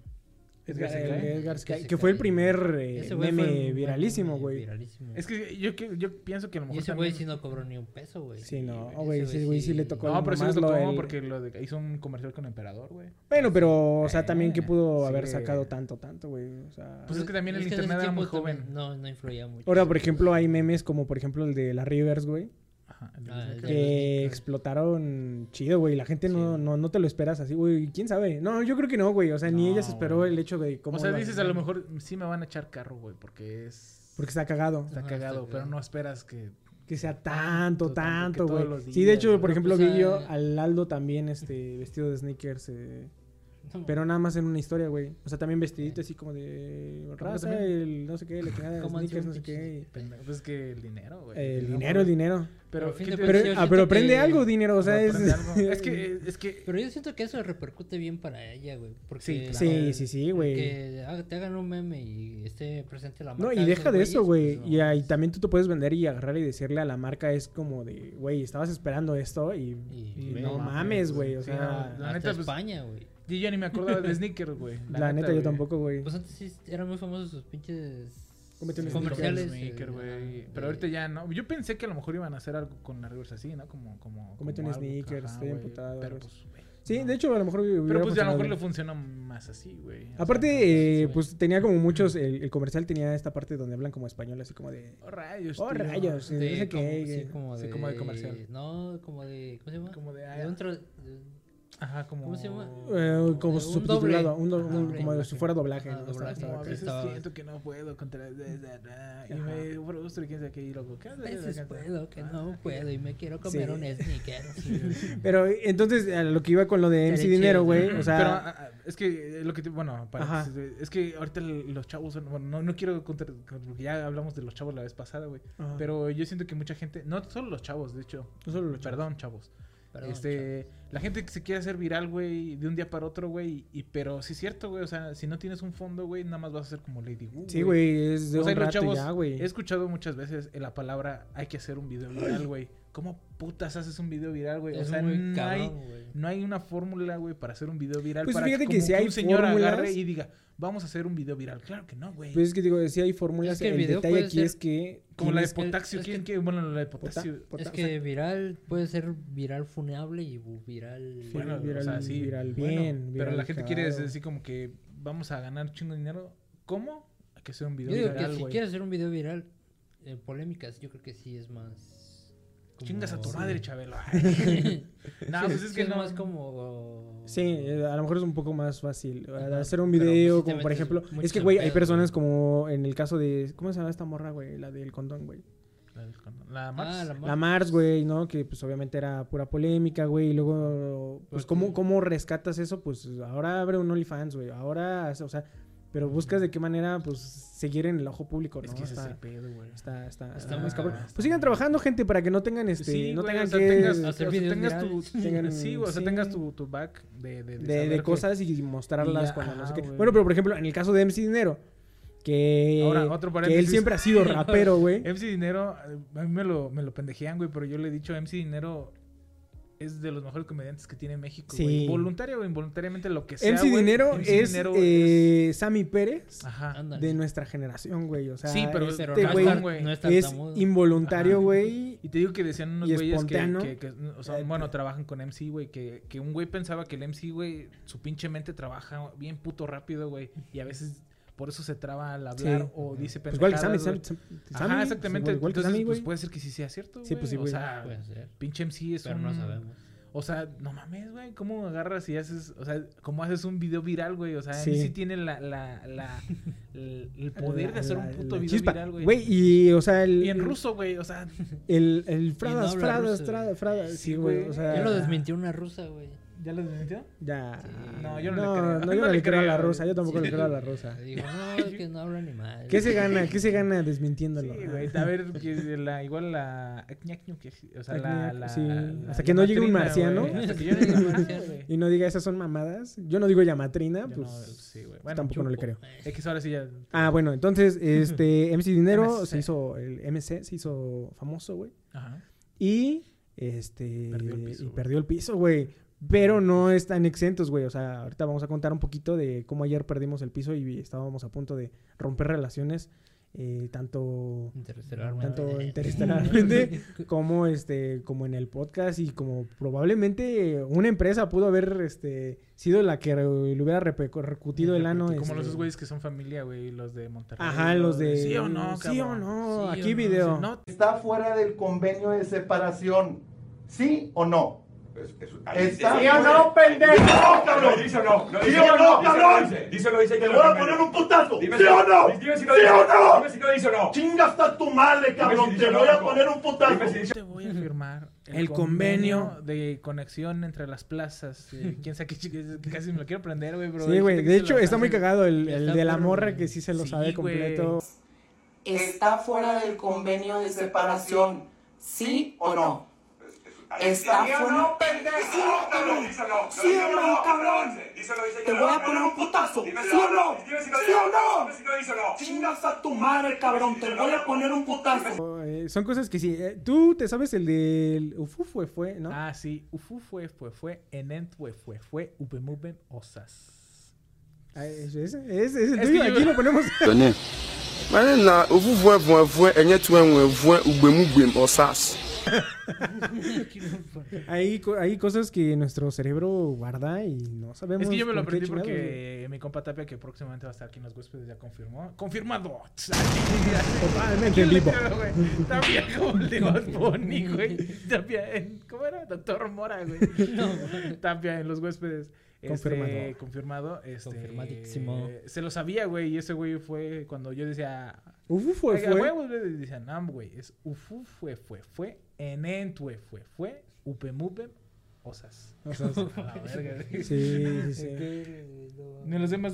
Edgar El. Edgar que fue el primer eh, güey meme fue el- viralísimo, güey. viralísimo. Es que yo, que- yo pienso que a lo Y mejor. ese güey también- sí no cobró ni un peso, güey. Sí, no, güey, ese güey sí le tocó No, pero sí le tocó del- porque lo de- hizo un comercial con Emperador, güey. Bueno, pero, o sea, también que Eh, pudo sí. haber sacado tanto, tanto, güey. O sea. Pues es que también el ese internet era muy joven. No, no influía mucho. Ahora, por ejemplo, hay memes como, por ejemplo, el de la Rivers, güey. Ajá. el de Ah, el Que explotaron chido, güey. La gente no, Sí. no, no te lo esperas así, güey. ¿Quién sabe? No, yo creo que no, güey. O sea, ni ella se esperó güey. el hecho de cómo... O sea, dices a lo mejor sí me van a echar carro, güey, porque es. Porque está cagado. Está Ajá, cagado, está pero no esperas que. Que sea tanto, Tanto, güey. Sí, de hecho, por ejemplo, Pues, vi yo ah, al Aldo también, este, vestido de sneakers, eh, No, pero nada más en una historia, güey. O sea, también vestidito así como de raza, el no sé qué, la chingada de sneakers, no sé qué. Pues es que el dinero, güey. El No, dinero, el dinero. Pero, Pero a fin ¿qué de te- Pero, Pues ah, aprende que- algo, dinero, o sea, es... Es que, es que. Pero yo siento que eso repercute bien para ella, güey. Porque, Sí, claro. Sí, sí, sí, güey. Que haga- te hagan un meme y esté presente la marca. No, y de deja de eso, güey. pues, Y no, ahí pues, también tú te puedes vender y agarrar y decirle a la marca es como de, güey, estabas esperando esto y, Y- y ve, no mames, güey. O sea, la neta, pues, España, güey. Yo ya ni me acordaba de sneakers, güey. la, neta, yo tampoco, güey. Pues antes sí eran muy famosos sus pinches comerciales. Sneaker, eh, Pero de- ahorita ya no. Yo pensé que a lo mejor iban a hacer algo con la Rivers así, ¿no? Como. como Cómete como un sneaker, estoy emputado, Pero pues. Sí, no. de hecho, a lo mejor Pero pues ya a lo mejor le bien. funciona más así, güey. Aparte, sea, eh, pues tenía como muchos, el, el comercial tenía esta parte donde hablan como español, así como de... Oh, rayos. Oh, tío. rayos, de no sé como- qué, sí, que- como sí, de, como de comercial. No, como de. ¿Cómo se llama? Como de. De ah, un tra- de- Ajá, como... ¿Cómo se llama? Eh, como Un subtitulado, doble. un do- Ajá, un- doble. como si fuera doblaje. ¿no? Doblaje. a veces Estaba- siento que no puedo contra... Y Ajá. me frustro y quién sabe qué. Y luego, ¿qué A haces? veces puedo, que no puedo y me quiero comer Sí. un sneaker. Pero entonces, a lo que iba con lo de MC Dinero, güey, o sea... Pero ah, ah, es que eh, lo que te, bueno, para Ajá. es que ahorita los chavos son, bueno, no, no quiero contar, porque ya hablamos de los chavos la vez pasada, güey. Pero yo siento que mucha gente, no solo los chavos, de hecho, No solo los chavos. perdón, chavos. Perdón, este, la gente que se quiere hacer viral, güey, de un día para otro, güey, y pero sí es cierto, güey, o sea, si no tienes un fondo, güey, nada más vas a ser como Lady Wu. Sí, güey, es de O sea, un rato chavos, ya, güey. he escuchado muchas veces la palabra hay que hacer un video viral, güey. ¿Cómo putas haces un video viral, güey? O sea, muy no hay, cabrón, no hay una fórmula, güey, para hacer un video viral. Pues para fíjate que si hay un señor fórmulas- agarre y diga, vamos a hacer un video viral. Claro que no, güey. Pues es que digo, si hay fórmulas, Es que el el, video detalle puede aquí ser es que... como la de potasio. ¿Quién que- quiere? Bueno, la de pota- potasio. pota- Es o que sea, viral puede ser viral funable y bu- viral. Bueno, viral- o sea, sí, viral bueno, bien, pero viral la gente quiere decir como que vamos a ganar chingo de dinero. ¿Cómo? Hay que hacer un video Yo digo viral, que si quieres hacer un video viral, eh, polémicas, yo creo que sí es más. como- Chingas a tu madre, Chabelo. No, pues es Sí, que es no. más como. Sí, eh, a lo mejor es un poco más fácil. Ajá, hacer un pues, video, como por ejemplo. mucho Es que, en güey, hay personas como en el caso de. ¿Cómo se llama esta morra, güey? La del condón, güey. La, del condón. La Ah, Mars. la La Mars. Mars, güey, ¿no? Que pues obviamente era pura polémica, güey. Y luego, pues, ¿cómo. ¿cómo rescatas eso? Pues ahora abre un OnlyFans, güey. Ahora, o sea, pero buscas de qué manera, pues, seguir en el ojo público, ¿no? Es que ese es está, el pedo, güey. está, está, Está muy muy cabrón. cabrón. Pues sigan trabajando, gente, para que no tengan este. Sí, no güey, tengan o sea, que. tengas, hacer o sea, tengas tu. Tengan- sí, güey, o sea, sí. tengas tu, tu back de, de, de, de que- cosas y mostrarlas Y ya, cuando no sé ajá, qué. güey. Bueno, pero por ejemplo, en el caso de MC Dinero, que, Ahora, otro que él paréntesis. siempre ha sido rapero, güey. MC Dinero, eh, a mí me lo, me lo pendejean, güey, pero yo le he dicho, MC Dinero es de los mejores comediantes que tiene México, Sí. güey. Voluntario o involuntariamente, lo que sea, MC Dinero MC es Dinero eh, Sammy Pérez Ajá. De nuestra generación, güey. O sea, Sí, pero- este güey no es es involuntario, Ajá. güey. Y te digo que decían unos güeyes que, espontáneo. que, que, o sea, Eh, bueno, trabajan con MC, güey, que, que un güey pensaba que el MC, güey, su pinche mente trabaja bien puto rápido, güey, y a veces por eso se traba al hablar Sí. o dice Pues igual que Sammy, Ajá, exactamente. Igual, que Entonces, Sammy, pues puede ser que sí sea cierto, Sí, pues sí, O güey. sea, Puede ser. pinche MC es Pero un... no sabemos. O sea, no mames, güey, ¿cómo agarras y haces, o sea, cómo haces un video viral, güey? O sea, Sí. MC tiene la, la, la, el, el poder de hacer la- un puto video chispa. viral, güey. Güey, y, o sea, el. Y en ruso, güey, o sea, El, el no Fradas, habla Fradas, ruso, Fradas, Fradas. Sí, Sí, güey. güey. O sea. Ya lo desmintió una rusa, güey. ¿Ya lo desmintió? Ya. No, yo no le no, creo. No, No yo no le le creo a la rosa. Yo tampoco Sí. le creo a la rosa. Dijo, no, es que no habla ni mal. ¿Qué se gana? ¿Qué se gana desmintiéndolo? Sí, güey, a ver, que la, igual la... O sea, la... la Sí, la- hasta que no llegue un marciano. Hasta que yo llegue un marciano, güey. Y no diga esas son mamadas. Yo no digo llamatrina, pues. no, sí, güey. Bueno, tampoco no le creo. X ahora sí ya... Ah, bueno, entonces, este, MC Dinero MC. se hizo, el MC se hizo famoso, güey. Ajá. Y, este, Perdió el piso, y perdió el piso, güey. Pero no están exentos, güey. O sea, ahorita vamos a contar un poquito de cómo ayer perdimos el piso y estábamos a punto de romper relaciones, eh, tanto, Interestelarmente. tanto interestelarmente como, este, como en el podcast y como probablemente una empresa pudo haber, este, sido la que re- le hubiera repe- repercutido el ano. Como este, los güeyes que son familia, güey, los de Monterrey. Ajá, los de... Sí o no, Sí o no, Sí aquí o no, video. no, está fuera del convenio de separación. ¿Sí o no? ¿Está ¿Sí o no, pendejo? No, cabrón. Dice o no. ¿Sí o no, cabrón? Dice o no, dice Te voy a poner un putazo. ¿Sí o no? Dime si ¿Sí o no? Dime si no dice o no. Chinga hasta tu madre, cabrón. Te no, voy a poner un putazo. Dime si dice- te voy a firmar El convenio. de conexión entre las plazas. eh, quién sabe qué casi me lo quiero aprender, güey, bro. Sí, güey. De hecho, está muy cagado el, de la morra que sí se lo Sí, sabe completo. está fuera del convenio de separación, ¿sí o no? Está ¿Sí o fuera. Sí o no, cabrón. Te voy a poner un putazo. Dime ¿Sí si o no? ¿Sí o no? Chingas a tu madre, cabrón. Te voy a poner un putazo. Son cosas que sí. eh, Tú te sabes el del Ufu fue, fue, ¿no? Ah, sí. Ufu fue, fue, fue. Enent fue, fue, fue. Upemuben osas. Ese, ese, ese es el Es tuyo. Aquí lo ponemos. Mane na ofufu efun efun enye tu enwe efun ugbemu gbem osas. Hay, hay cosas que nuestro cerebro guarda y no sabemos. Es que yo me lo aprendí porque mi compa Tapia, que próximamente va a estar aquí en los huéspedes, ya confirmó. ¡Confirmado! Totalmente en vivo. Tapia como el de Bad Bunny, güey. Tapia en... ¿Cómo era? Doctor Mora, güey. Tapia en los huéspedes. Este, Confirmado. confirmado. Este, Confirmadísimo. Se lo sabía, güey. Y ese güey fue cuando yo decía... Ufu fue, fue. huevos, güey, decía, no, güey. Es ufu, fue, fue, fue. Enentue, fue, fue. Upemupe, osas. Osas. A la verga, güey. Sí, sí, sí. Me lo sé más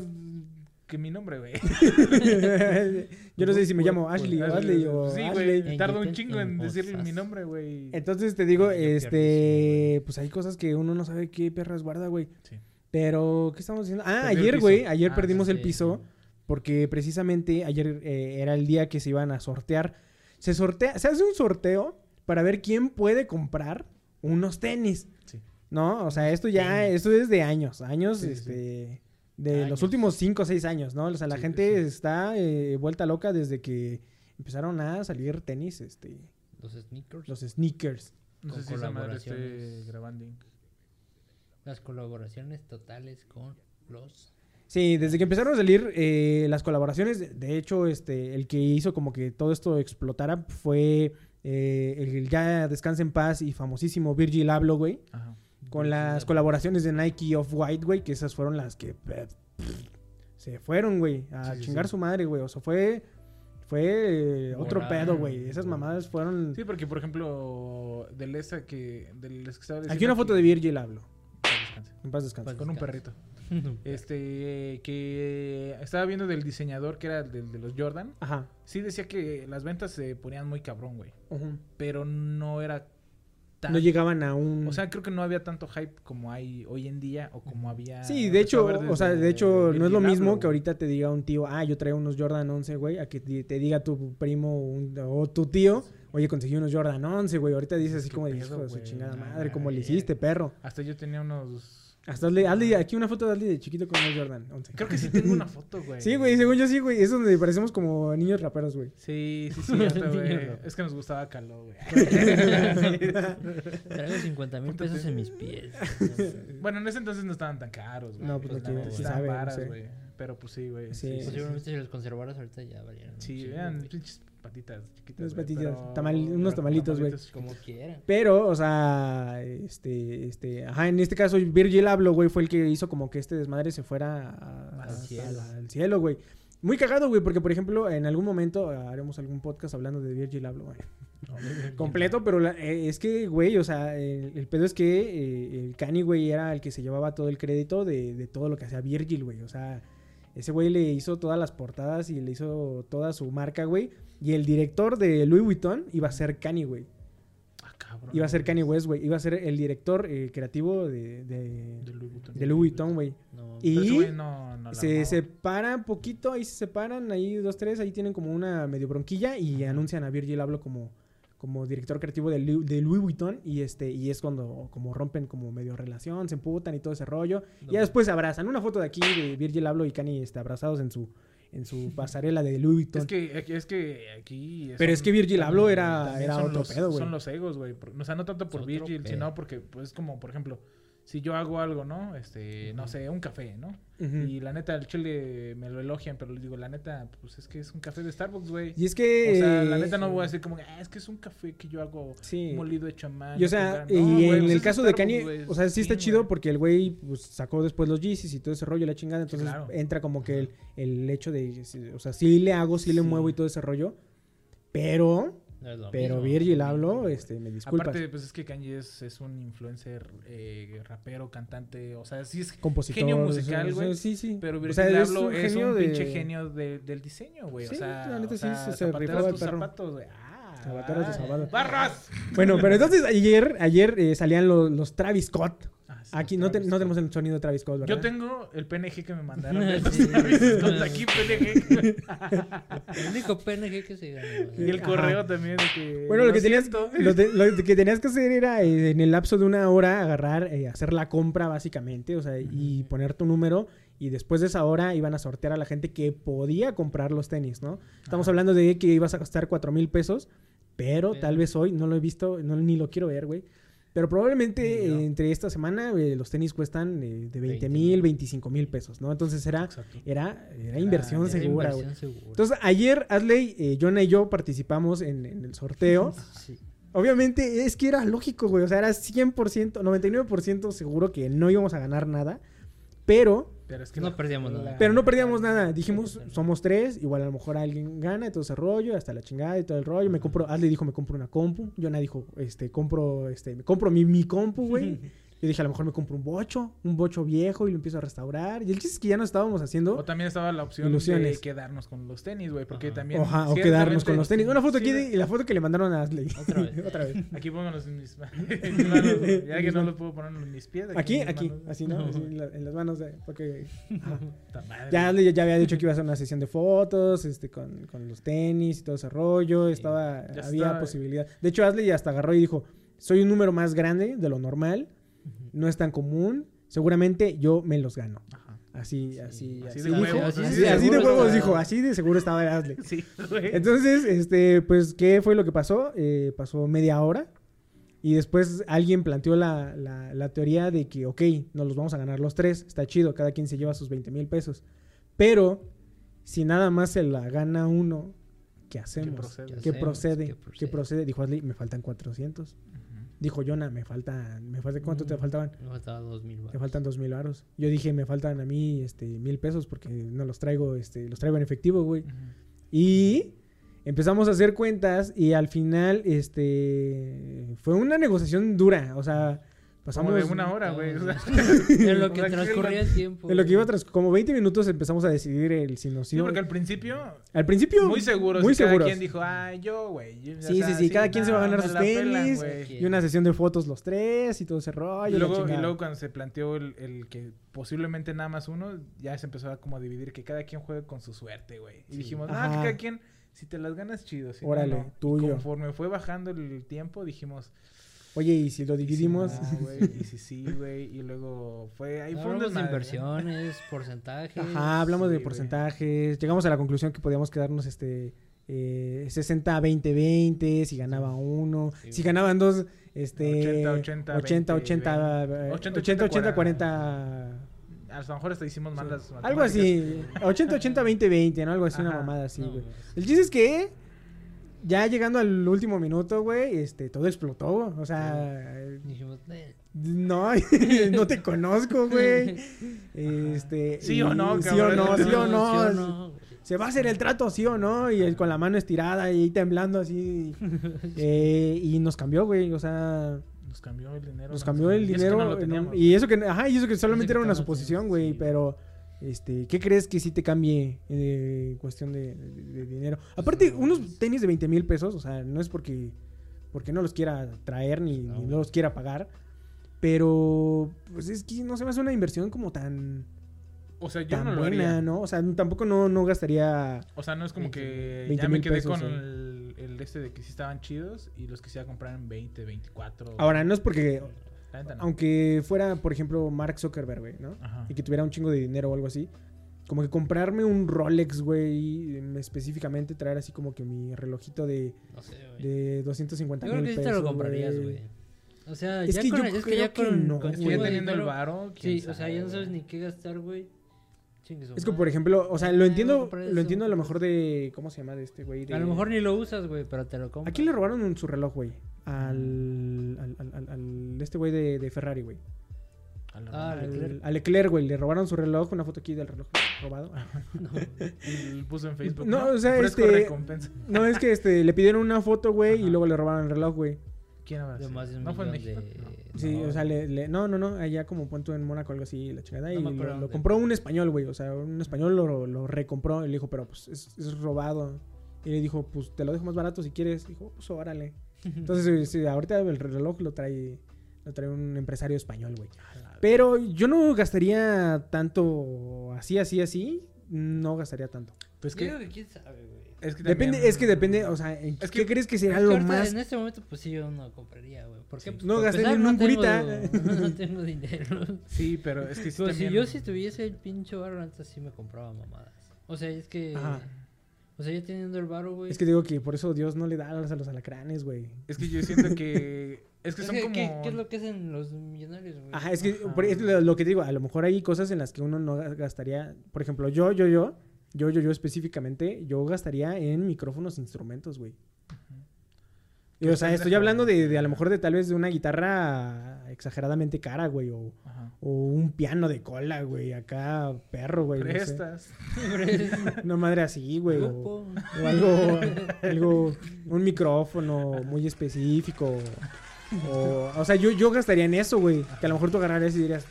que mi nombre, güey. Yo no sé si me llamo Ashley o Ashley o Sí, Ashley. güey. Tardo un chingo en En decir osas. mi nombre, güey. Entonces te digo, este, pues hay cosas que uno no sabe qué perras guarda, güey. Sí. Pero, ¿qué estamos haciendo? Ah, Perdió ayer, güey, ayer Ah, perdimos sí, el sí. piso porque precisamente ayer eh, era el día que se iban a sortear. Se sortea, se hace un sorteo para ver quién puede comprar unos tenis. Sí. ¿No? O sea, esto ya, esto es de años, años, Sí, sí, este, de los últimos 5 o 6 años, ¿no? O sea, la Sí, gente sí. está eh, vuelta loca desde que empezaron a salir tenis, este, Los sneakers. los sneakers. No sé si esa madre esté colaboraciones. Las colaboraciones totales con los. Sí, desde que empezaron a salir eh, las colaboraciones, de- hecho, este, el que hizo como que todo esto explotara fue eh, el ya descansa en paz y famosísimo Virgil Abloh, güey, Ajá. con las colaboraciones de Nike Off White, güey, que esas fueron las que se fueron, güey, a Sí, chingar sí. su madre, güey, o sea, fue fue eh, otro pedo, güey, esas mamadas fueron Sí, porque por ejemplo, del esa que. Del que estaba diciendo Aquí una foto de Virgil Abloh. En paz descanse. Con un perrito. Este. Que estaba viendo del diseñador que era el del de los Jordan. Ajá. Sí decía que las ventas se ponían muy cabrón, güey. ujú. Pero no era tan. No llegaban a un O sea, creo que no había tanto hype como hay hoy en día o como había. Sí, de hecho, o sea, de hecho, no es lo mismo que ahorita te diga un tío, ah, yo traigo unos Jordan 11, güey, a que te, diga tu primo un- o tu tío, oye, conseguí unos Jordan 11, güey. Ahorita dices así ¿Qué como, de su chingada madre, ¿cómo le eh. hiciste, perro? Hasta yo tenía unos. Hasta hazle, hazle aquí una foto de Adley de chiquito con unos Jordan 11. Creo que sí tengo una foto, güey. Sí, güey, según yo sí, güey. Es donde parecemos como niños raperos, güey. Sí, sí, sí, hasta, güey. Es que nos gustaba Caló, güey. Traigo 50 mil pesos en mis pies. bueno, en ese entonces no estaban tan caros, güey. No, pues, la no, quién estaban sabe, no sé. güey. Pero pues sí, güey. Sí, Sí, sí, Posiblemente si los conservaras ahorita ya valieran. un Sí, vean, pinches patitas chiquitas. Unas patitas, pero- tamal- unos tamalitos, güey. Como quieran. Pero, o sea, este, este, ajá, en este caso Virgil Abloh, güey, fue el que hizo como que este desmadre se fuera a- Al cielo. a- al cielo, güey. Muy cagado, güey, porque por ejemplo, en algún momento haremos algún podcast hablando de Virgil Abloh, güey. Completo, pero la- eh, es que, güey, o sea, el, el pedo es que eh, el Kanye, güey, era el que se llevaba todo el crédito de, de todo lo que hacía Virgil, güey. O sea, ese güey le hizo todas las portadas y le hizo toda su marca, güey. Y el director de Louis Vuitton iba a ser Kanye, güey. Ah, cabrón. Iba a ser Kanye West, güey. Iba a ser el director eh, creativo de, de, De Louis Vuitton. de Louis Vuitton, güey. No, Y no, no se separan poquito, ahí se separan, ahí dos, tres, ahí tienen como una medio bronquilla y anuncian a Virgil Abloh como, como director creativo de, de Louis Vuitton y este y es cuando como rompen como medio relación, se emputan y todo ese rollo. y ya después se abrazan. Una foto de aquí de Virgil Abloh y Kanye este, abrazados en su en su pasarela de Louis Vuitton. Es que, aquí- es que aquí. Pero es que Virgil Abloh era- era otro los- pedo, güey. Son los egos, güey. O sea, no tanto por Virgil, pedo. sino porque, pues, como, por ejemplo, si yo hago algo, ¿no? Este, no sé, un café, ¿no? Y la neta, el chile me lo elogian, pero les digo, la neta, pues es que es un café de Starbucks, güey. Y es que O sea, la neta no voy a decir como, ah, es que es un café que yo hago Sí. molido hecho a mano. Y o sea, y gran-". No, güey, en pues el caso de Kanye, o sea, sí está chido porque el güey pues, sacó después los Yeezys y todo ese rollo, la chingada. Entonces claro. entra como que el, el hecho de, o sea, sí le hago, sí le Sí. muevo y todo ese rollo. Pero, no pero mismo. Virgil hablo, este, me disculpas. Aparte, pues es que Kanye es, es un influencer, eh, rapero, cantante, o sea, sí es compositor. genio musical, güey. Sí, sí. Pero O Virgil sea, es un es un, genio de- pinche genio de- del diseño, güey. Sí, o sea, la neta o sí, sea, se- el tus perro. zapatos, güey. Ah, ah. ¡Barras! Bueno, pero entonces ayer, ayer eh, salían los, los Travis Scott. Aquí no, te- no tenemos el sonido de Travis Scott, ¿verdad? Yo tengo el PNG que me mandaron Sí. Scott. Aquí PNG. El único PNG que se ganó. y el Ajá. correo también de que... Bueno, lo que, tenías, lo, te- lo que tenías que hacer era eh, en el lapso de una hora agarrar, eh, hacer la compra básicamente, o sea, y poner tu número y después de esa hora iban a sortear a la gente que podía comprar los tenis, ¿no? Estamos Ajá. hablando de que ibas a gastar cuatro mil pesos Pero, Pero- tal vez hoy, no lo he visto, no, ni lo quiero ver, güey. Pero probablemente eh, entre esta semana eh, los tenis cuestan eh, de 20 20 mil, 25 mil pesos, ¿no? Entonces era, era, era inversión Era segura, inversión segura. Entonces ayer, Adley, eh, Jonah y yo participamos en, en el sorteo. Sí. Obviamente es que era lógico, güey. O sea, era 100%, 99% seguro que no íbamos a ganar nada. Pero, Pero es que No la- perdíamos la- nada. pero no perdíamos nada. Dijimos, somos tres, igual a lo mejor alguien gana y todo ese rollo, hasta la chingada y todo el rollo. Me compro, Adley dijo, me compro una compu. Jonah dijo, este, compro, este, me compro mi, mi compu, güey. Yo dije, a lo mejor me compro un bocho, un bocho viejo y lo empiezo a restaurar. Y el chiste es que ya nos estábamos haciendo. O también estaba la opción Ilusiones. de quedarnos con los tenis, güey. Porque Ajá. también. Oja, o quedarnos con los tenis. Una foto aquí Sí, de, y la foto que le mandaron a Adley. Otra vez. Otra vez. Aquí pónganlos en mis, en mis manos. güey. Ya que no los puedo poner en mis pies. Aquí, aquí, así, ¿no? Así, en, la- en las manos, de, porque ya, Adley ya había dicho que iba a hacer una sesión de fotos, este, con, con los tenis y todo ese rollo, estaba, Ya había estaba- posibilidad. De hecho, Adley hasta agarró y dijo, soy un número más grande de lo normal, no es tan común, seguramente yo me los gano. Ajá. Así, así, Así así, de dijo. huevos, así, así de, así huevos dijo, así de seguro estaba Adley. Sí, güey. Entonces, este, pues, ¿qué fue lo que pasó? Eh, pasó media hora y después alguien planteó la, la- la teoría de que, ok, nos los vamos a ganar los tres, está chido, cada quien se lleva sus 20 mil pesos. Pero, si nada más se la gana uno, ¿qué hacemos? procede? ¿Qué, ¿Qué hacemos? procede? ¿Qué ¿Qué procede? procede? Dijo Adley, me faltan 400. Dijo Jonah, me faltan, me falta, ¿cuánto te Mm. faltaban? Me faltaba dos mil baros. faltan dos mil varos. Yo dije, me faltan a mí, este, mil pesos porque no los traigo, este, los traigo en efectivo, güey. Y empezamos a hacer cuentas y al final, este, fue una negociación dura. O sea, pasamos Como de una hora, güey. o sea. En lo que transcurría el tiempo. En lo que iba tras como 20 minutos empezamos a decidir el si nos Sí, porque al principio. Al principio, Muy seguros. Muy y cada seguros. quien dijo, ah, yo, güey. o Sí, sea, sí, sí, cada quien se va a ganar sus pelan, güey. Y una sesión de fotos los tres y todo ese rollo. Y luego, y luego cuando se planteó el, el que posiblemente nada más uno, ya se empezó a como dividir que cada quien juegue con su suerte, güey. Y dijimos, ah, que cada quien, si te las ganas, chido. Si no, Órale, no. Y tuyo. conforme fue bajando el tiempo, dijimos, Oye, y si lo ¿y si dividimos. no, güey? Y si sí, güey. Y luego fue, ahí fue un Hablamos de inversiones, porcentajes. Ajá, hablamos sí, de porcentajes. Llegamos a la conclusión que podíamos quedarnos este eh, 60 20 20 si ganaba uno, Sí, si güey. ganaban dos este 80, 80, 80 20, 80 eh, 80, 80 80 40. 40 A lo mejor hasta hicimos mal las algo así, 80 80 20 20, ¿no? Algo así una Ajá. mamada así, No, güey. güey. El chiste es que ya llegando al último minuto, güey, este todo explotó, o sea, Dijimos, no, no te conozco, güey. Este, Sí o no, Sí o cabrón. no, sí o sí o no. Se va a hacer el trato, sí o no, y él con la mano estirada y ahí temblando así. eh, y nos cambió, güey, o sea, Nos cambió el dinero. nos cambió el y eso que dinero. no teníamos, y eso que, ajá, y eso que solamente era una suposición, güey, sí. pero, este, ¿qué crees que sí te cambie eh, cuestión de, de- de dinero? Aparte, unos tenis de 20 mil pesos, o sea, no es porque, porque no los quiera traer ni ni no, los quiera pagar, pero, pues es que no se me hace una inversión como tan, O sea, yo tan no lo buena, haría. ¿no? O sea, tampoco no, no gastaría... O sea, no es como 20 que 20 ya me quedé pesos, con el, el este de que sí estaban chidos y los que se iba a comprar en 20, 24. Ahora, no es porque no. aunque fuera, por ejemplo, Mark Zuckerberg, güey, ¿no? Ajá. Y que tuviera un chingo de dinero o algo así. Como que comprarme un Rolex, güey, em, específicamente traer así como que mi relojito de, No sé, güey. de 250 Yo mil creo que pesos. sí te lo comprarías, güey. O sea, Es ya que con, yo es que creo ya que con, no, con Es que ya teniendo el varo, Sí, o sea, ya no sabe, sabes ni qué gastar, güey. Es que, por ejemplo, o sea, lo Ah, entiendo, lo entiendo a lo mejor de, ¿cómo se llama de este güey? De- A lo mejor ni lo usas, güey, pero te lo compras. ¿A quién le robaron un- su reloj, güey? Al, al, al, este güey de, de Ferrari, güey. Ah. Al, Leclerc. a Leclerc, güey. Le robaron su reloj, una foto aquí del reloj robado. No, Y lo puso en Facebook. No, o sea, este- recompensa. No, es que este, le pidieron una foto, güey, y luego le robaron el reloj, güey. ¿Quién habrá de sido? más de un ¿No fue en México? de... Sí, No, o sea, le, le- no, no, no, allá como punto en Mónaco, algo así, la chingada. No y lo, compró un español, güey. O sea, un español lo, lo recompro y le dijo, pero pues es, es robado. Y le dijo, pues te lo dejo más barato si quieres. Dijo, pues órale. Entonces, sí, ahorita el reloj lo trae, lo trae un empresario español, güey. Pero yo no gastaría tanto así, así, así. No gastaría tanto. Pues Yo que, digo que quién sabe, güey. Es que Depende, es que depende, o sea, ¿en Es ¿qué que- crees que Es será que lo más? En este momento, pues sí, yo no compraría, güey. ¿Por qué? Pues, No gasté en un tengo- curita. no tengo dinero. Sí, pero es que sí Pues si también... yo si tuviese el pinche barro, antes sí me compraba mamadas. O sea, es que... Ajá. O sea, ya teniendo el varo, güey. Es que digo que por eso Dios no le da alas a los alacranes, güey. Es que yo siento que. Es que Es son que, como. ¿qué, qué es lo que hacen los millonarios, güey? Ajá, es que Ajá. por- es lo, lo que digo, a lo mejor hay cosas en las que uno no ga- gastaría. Por ejemplo, yo, yo, yo, yo, yo, yo específicamente, yo gastaría en micrófonos, instrumentos, güey. Y, o sea, estoy hablando de, de a lo mejor de tal vez de una guitarra exageradamente cara, güey, o, Ajá. o un piano de cola, güey, acá perro, güey. no sé. Prestas. Una madre así, güey. O algo, algo, un micrófono muy específico. O, o sea, yo, yo gastaría en eso, güey. Que a lo mejor tú agarrarías y dirías,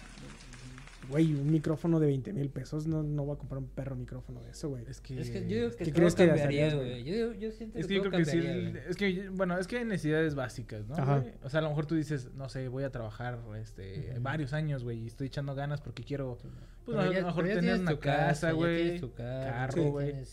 güey, un micrófono de 20 mil pesos. No, no voy a comprar un perro micrófono de eso, güey. Es que. Es que yo digo que ¿Qué crees que cambiaría, güey. Yo, yo siento Es que que yo creo que sí. Es que, bueno, es que hay necesidades básicas, ¿no? Ajá. O sea, a lo mejor tú dices, no sé, voy a trabajar este, varios años, güey, y estoy echando ganas porque quiero, pues, Pero a lo mejor tener una casa, güey, carro, güey.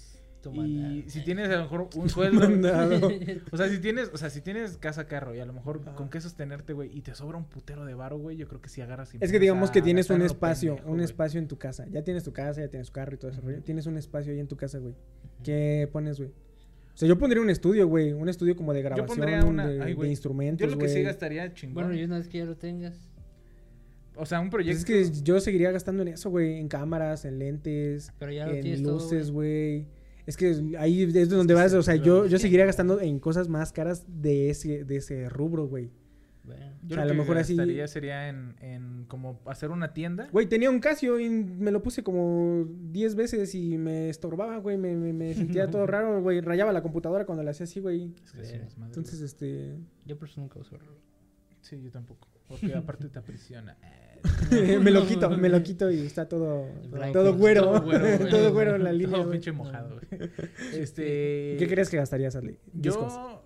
Tu Y si tienes a lo mejor un sueldo. Mandado. o sea, si tienes, o sea, si tienes casa, carro y a lo mejor Ajá. con qué sostenerte, güey, y te sobra un putero de varo, güey, yo creo que si agarras y Es que digamos que tienes un espacio, pendejo, un güey. espacio en tu casa. Ya tienes tu casa, ya tienes tu carro y todo ese rollo. Tienes un espacio ahí en tu casa, güey. ¿Qué pones, güey? O sea, yo pondría un estudio, güey. Un estudio como de grabación, una- de, ay, de güey. instrumentos, Yo lo que sí güey. gastaría chingón. Bueno, y una vez que ya lo tengas. O sea, un Pues proyecto. es que yo seguiría gastando en eso, güey. En cámaras, en lentes, Pero ya lo tienes en todo, luces, güey. Es que ahí es donde vas, o sea, yo, yo seguiría gastando en cosas más caras de ese, de ese rubro, güey. Bueno. Yo O sea, lo a lo que mejor así- gastaría sería en, en como hacer una tienda. Güey, tenía un Casio y me lo puse como 10 veces y me estorbaba, güey. Me, me, me sentía todo raro, güey. Rayaba la computadora cuando la hacía así, güey. Es que es un desmadre, Entonces, este... Yo por eso nunca uso. Sí, yo tampoco. Porque aparte te aprisiona. me lo quito, me lo quito y está todo, Blanco. todo güero. Todo güero, güey. todo güero en la línea, Todo pinche mojado, güey. Este. ¿Qué crees que gastarías? Discos. Yo.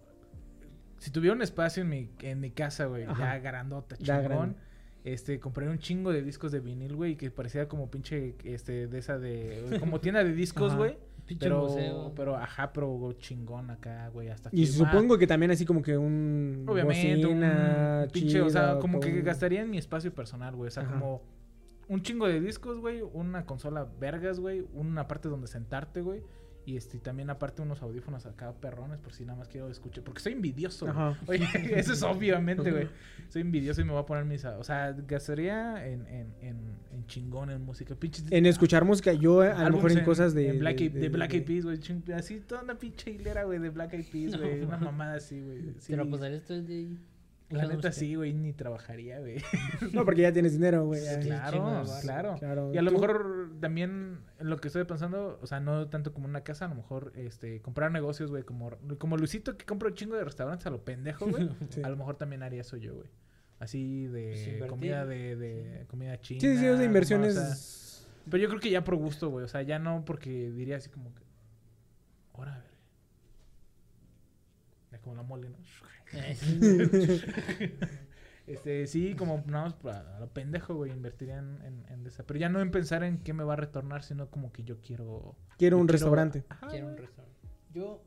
Si tuviera un espacio en mi, en mi casa, güey, Ajá. ya grandota, Ya chingón. grande. Este, compré un chingo de discos de vinil, güey, que parecía como pinche, este, de esa de, como tienda de discos, güey. Pinche Pero, museo. pero, ajá, pero chingón acá, güey, hasta Y supongo que también así como que un... Obviamente, un bocina pinche, o sea, como que gastaría en mi espacio personal, güey. O sea, Ajá. como un chingo de discos, güey, una consola vergas, güey, una parte donde sentarte, güey. Y este, también aparte unos audífonos acá perrones por si nada más quiero escuchar. Porque soy envidioso. Ajá. Oye, eso es obviamente, güey. Soy envidioso y me voy a poner mis... O sea, gastaría en, en, en, en chingón, en música. Pinches... En escuchar música, yo a lo mejor en, cosas de... en Black de, de Black Eyed de- Peas, güey. Así, toda una pinche hilera, güey, de Black Eyed Peas, güey. Una mamada así, güey. Sí. Pasarías todo el día ahí. La neta música. sí, güey, ni trabajaría, güey. No, porque ya tienes dinero, güey. Claro, claro. Claro. Y a lo ¿Tú? mejor también en lo que estoy pensando, o sea, no tanto como una casa, a lo mejor este comprar negocios, güey, como, como Luisito que compra un chingo de restaurantes a lo pendejo, güey. Sí. A lo mejor también haría eso yo, güey. Así Pues de invertir. comida de, de comida china. Sí, sí, o sea, inversiones... ¿no? O sea, pero yo creo que ya por gusto, güey. O sea, ya no porque diría así como que. Ahora, a ver. Ya como la mole, ¿no? Este, sí, como nada más para- a lo pendejo, güey, invertiría en, en, en esa. Pero ya no en pensar en qué me va a retornar, sino como que yo quiero... Quiero yo un restaurante. Ajá, Quiero un restaurante. Yo,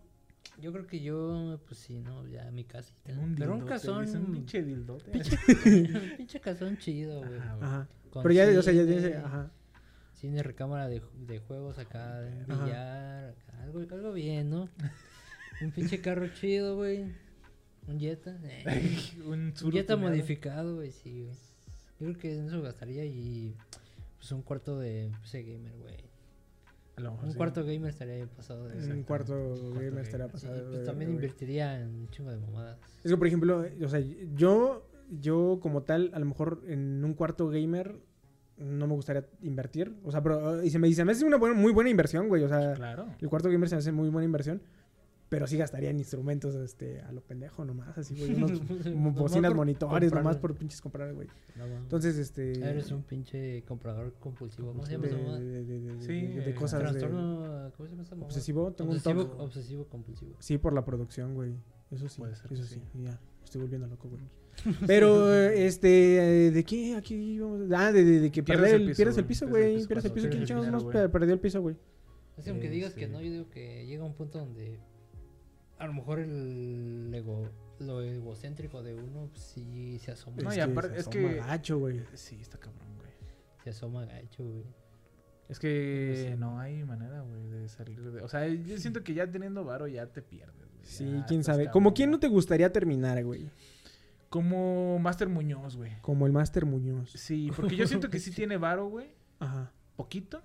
yo creo que yo, pues sí, no, ya mi casita. En un Pero un dildote, dice, un pinche dildote. pinche, pinche casón chido, güey. Ajá, Pero ya, o sea, ya cine, tienes... Ajá. Cine, recámara de, de juegos acá, de billar, acá, algo, algo bien, ¿no? un pinche carro chido, güey. Un Jetta. eh. un un Jetta modificado, güey, sí, güey. Yo creo que en eso gastaría y pues un cuarto de PC gamer, güey. A lo mejor Un sí. cuarto gamer estaría pasado de Un cuarto gamer gamer. estaría Sí, pasado. pues de- también de- invertiría en un chingo de mamadas. Es que, por ejemplo, o sea, yo, yo como tal, a lo mejor en un cuarto gamer no me gustaría invertir. O sea, pero, y se me dice, me hace una buena, muy buena inversión, güey. O sea, Claro. el cuarto gamer se me hace muy buena inversión. Pero sí gastaría en instrumentos, este, a lo pendejo nomás, así, güey. Unos bocinas, por monitores, comprar. nomás por pinches comprar, güey. No. Entonces, este... Eres un pinche comprador compulsivo. ¿Cómo se llama de, esa mamada? de- de- de- Sí, de- eh, cosas de... Trastorno. ¿Cómo se llama esa? Obsesivo, tengo un obsesivo, TOC. obsesivo compulsivo. Sí, por la producción, güey. Eso sí, Puede ser eso sí. sí. Ya, estoy volviendo loco, güey. Pero, este, eh, ¿de qué? Aquí vamos. Ah, de, de- de que Pierdes el el, piso, pierdes el güey. piso, güey. piso Pierdes el piso. ¿Quién chingados más perdió el piso, güey? Es que aunque digas que Este- no, yo digo que llega un punto donde a lo mejor el ego, lo egocéntrico de uno pues, sí se asoma. No, Es y que aparte- se es asoma que- gacho, güey. Sí, está cabrón, güey. Se asoma gacho, güey. Es que no hay manera, güey, de salir de... O sea, yo siento que ya teniendo varo ya te pierdes, güey. Sí, Ya quién sabe. cabrón. ¿Como quién no te gustaría terminar, güey? Como Master Muñoz, güey. Como el Master Muñoz. Sí, porque yo siento que sí tiene varo, güey. Ajá, Poquito.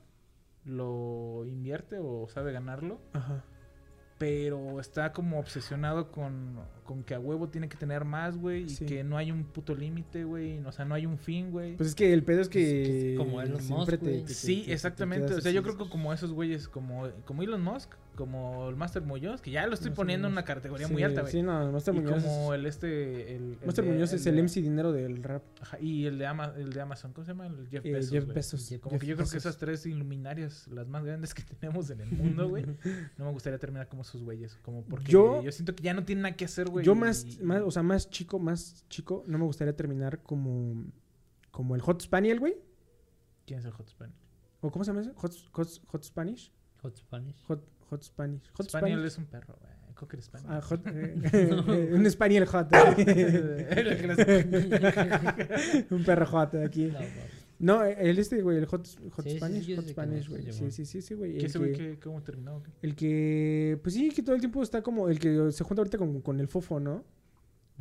Lo invierte o sabe ganarlo. ajá. Pero está como obsesionado con, con que a huevo tiene que tener más, güey. Y Sí. que no hay un puto límite, güey. O sea, no hay un fin, güey. Pues es que el pedo es que. Es como Elon Musk, te- Sí, te- te exactamente. O sea, yo creo que como esos güeyes, como, como Elon Musk, como el Master Muñoz, que ya lo estoy Master poniendo en una categoría Sí, muy alta, güey. Sí, no, el Master y Muñoz. como es- el este... El, el Master de- Muñoz es de- el MC Dinero del rap. Ajá, y el de, Ama- el de Amazon, ¿cómo se llama? El Jeff Eh, Bezos. Jeff güey. Bezos. Como Jeff que yo creo que esas tres iluminarias, las más grandes que tenemos en el mundo, güey, no me gustaría terminar como esos güeyes. Como porque Yo- yo, siento que ya no tienen nada que hacer, güey. Yo y- más, más, o sea, más chico, más chico, no me gustaría terminar como, como el Hot Spaniel, güey. ¿Quién es el Hot Spaniel? ¿O cómo se llama ese? Hot, hot, hot Spanish. Hot Spanish. Hot, hot Spanish. Hot Spaniel Spanish. es un perro, güey. Cocker Spaniel. Ah, hot, eh, un Spaniel hot. Un perro hot aquí. No, el este, güey, el Hot, hot Sí, sí, Spanish, sí, yo Hot Spanish, güey. Sí, sí, sí, sí, güey. ¿Qué ese güey que, cómo terminó? el que, pues sí, que todo el tiempo está como, el que se junta ahorita con, con el fofo, ¿no?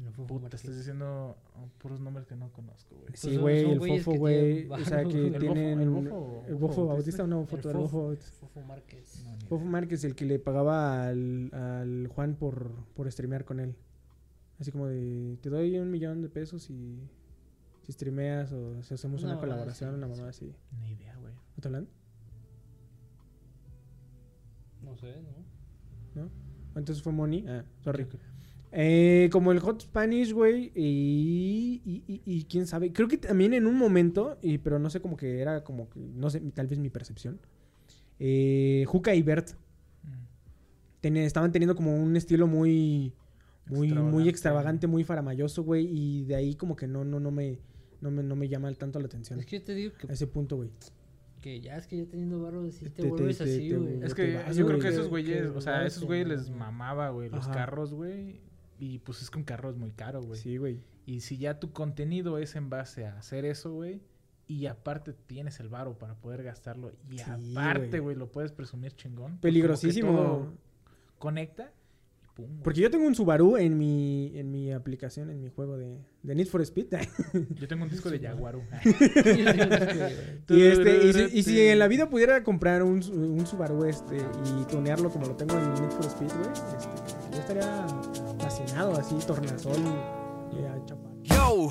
No Puta, Márquez. estás diciendo oh, puros nombres que no conozco, güey. Sí, Pues güey, el fofo, güey. O sea, que ¿El bofo- tienen... el bofo- el bofo bofo bautista? una El foto del Fofo. bofo. Fofo Márquez. No, Fofo. Márquez, el que le pagaba al, al Juan por, por streamear con él. Así como de, te doy un millón de pesos y si streameas o si hacemos Una una, mamada colaboración, una mamá así. Ni idea, güey. ¿No te hablan? No sé, ¿no? ¿No? Entonces fue Moni. Ah, sorry. Que- Eh, como el Hot Spanish, güey. Y, y, y- y quién sabe. Creo que también en un momento, y, pero no sé, como que era como que, no sé, tal vez mi percepción. Eh, Juca y Bert Mm. ten- estaban teniendo como un estilo muy, muy, muy Extravagante. extravagante, muy faramayoso, güey. Y de ahí como que no, no, no me, no me, no me llama tanto la atención. Es que yo te digo que, A ese punto, güey. que ya es que ya teniendo barro sí te, vuelves te- así, güey. Es que vas, yo creo que esos güeyes, o sea, a esos güeyes les mamaba, güey, los Ajá. carros, güey. Y pues es que un carro es muy caro, güey. Sí, güey. Y si ya tu contenido es en base a hacer eso, güey, y aparte tienes el varo para poder gastarlo, y Sí, aparte, güey. lo puedes presumir chingón. pues Peligrosísimo. todo Conecta y pum. Porque yo tengo un Subaru en mi, en mi aplicación, en mi juego de, de Need for Speed. Yo tengo un disco de Jaguaru. y, este, y, si, y si en la vida pudiera comprar un Subaru este y tunearlo como lo tengo en Need for Speed, güey, este, yo estaría así, tornasol. chapar. Yo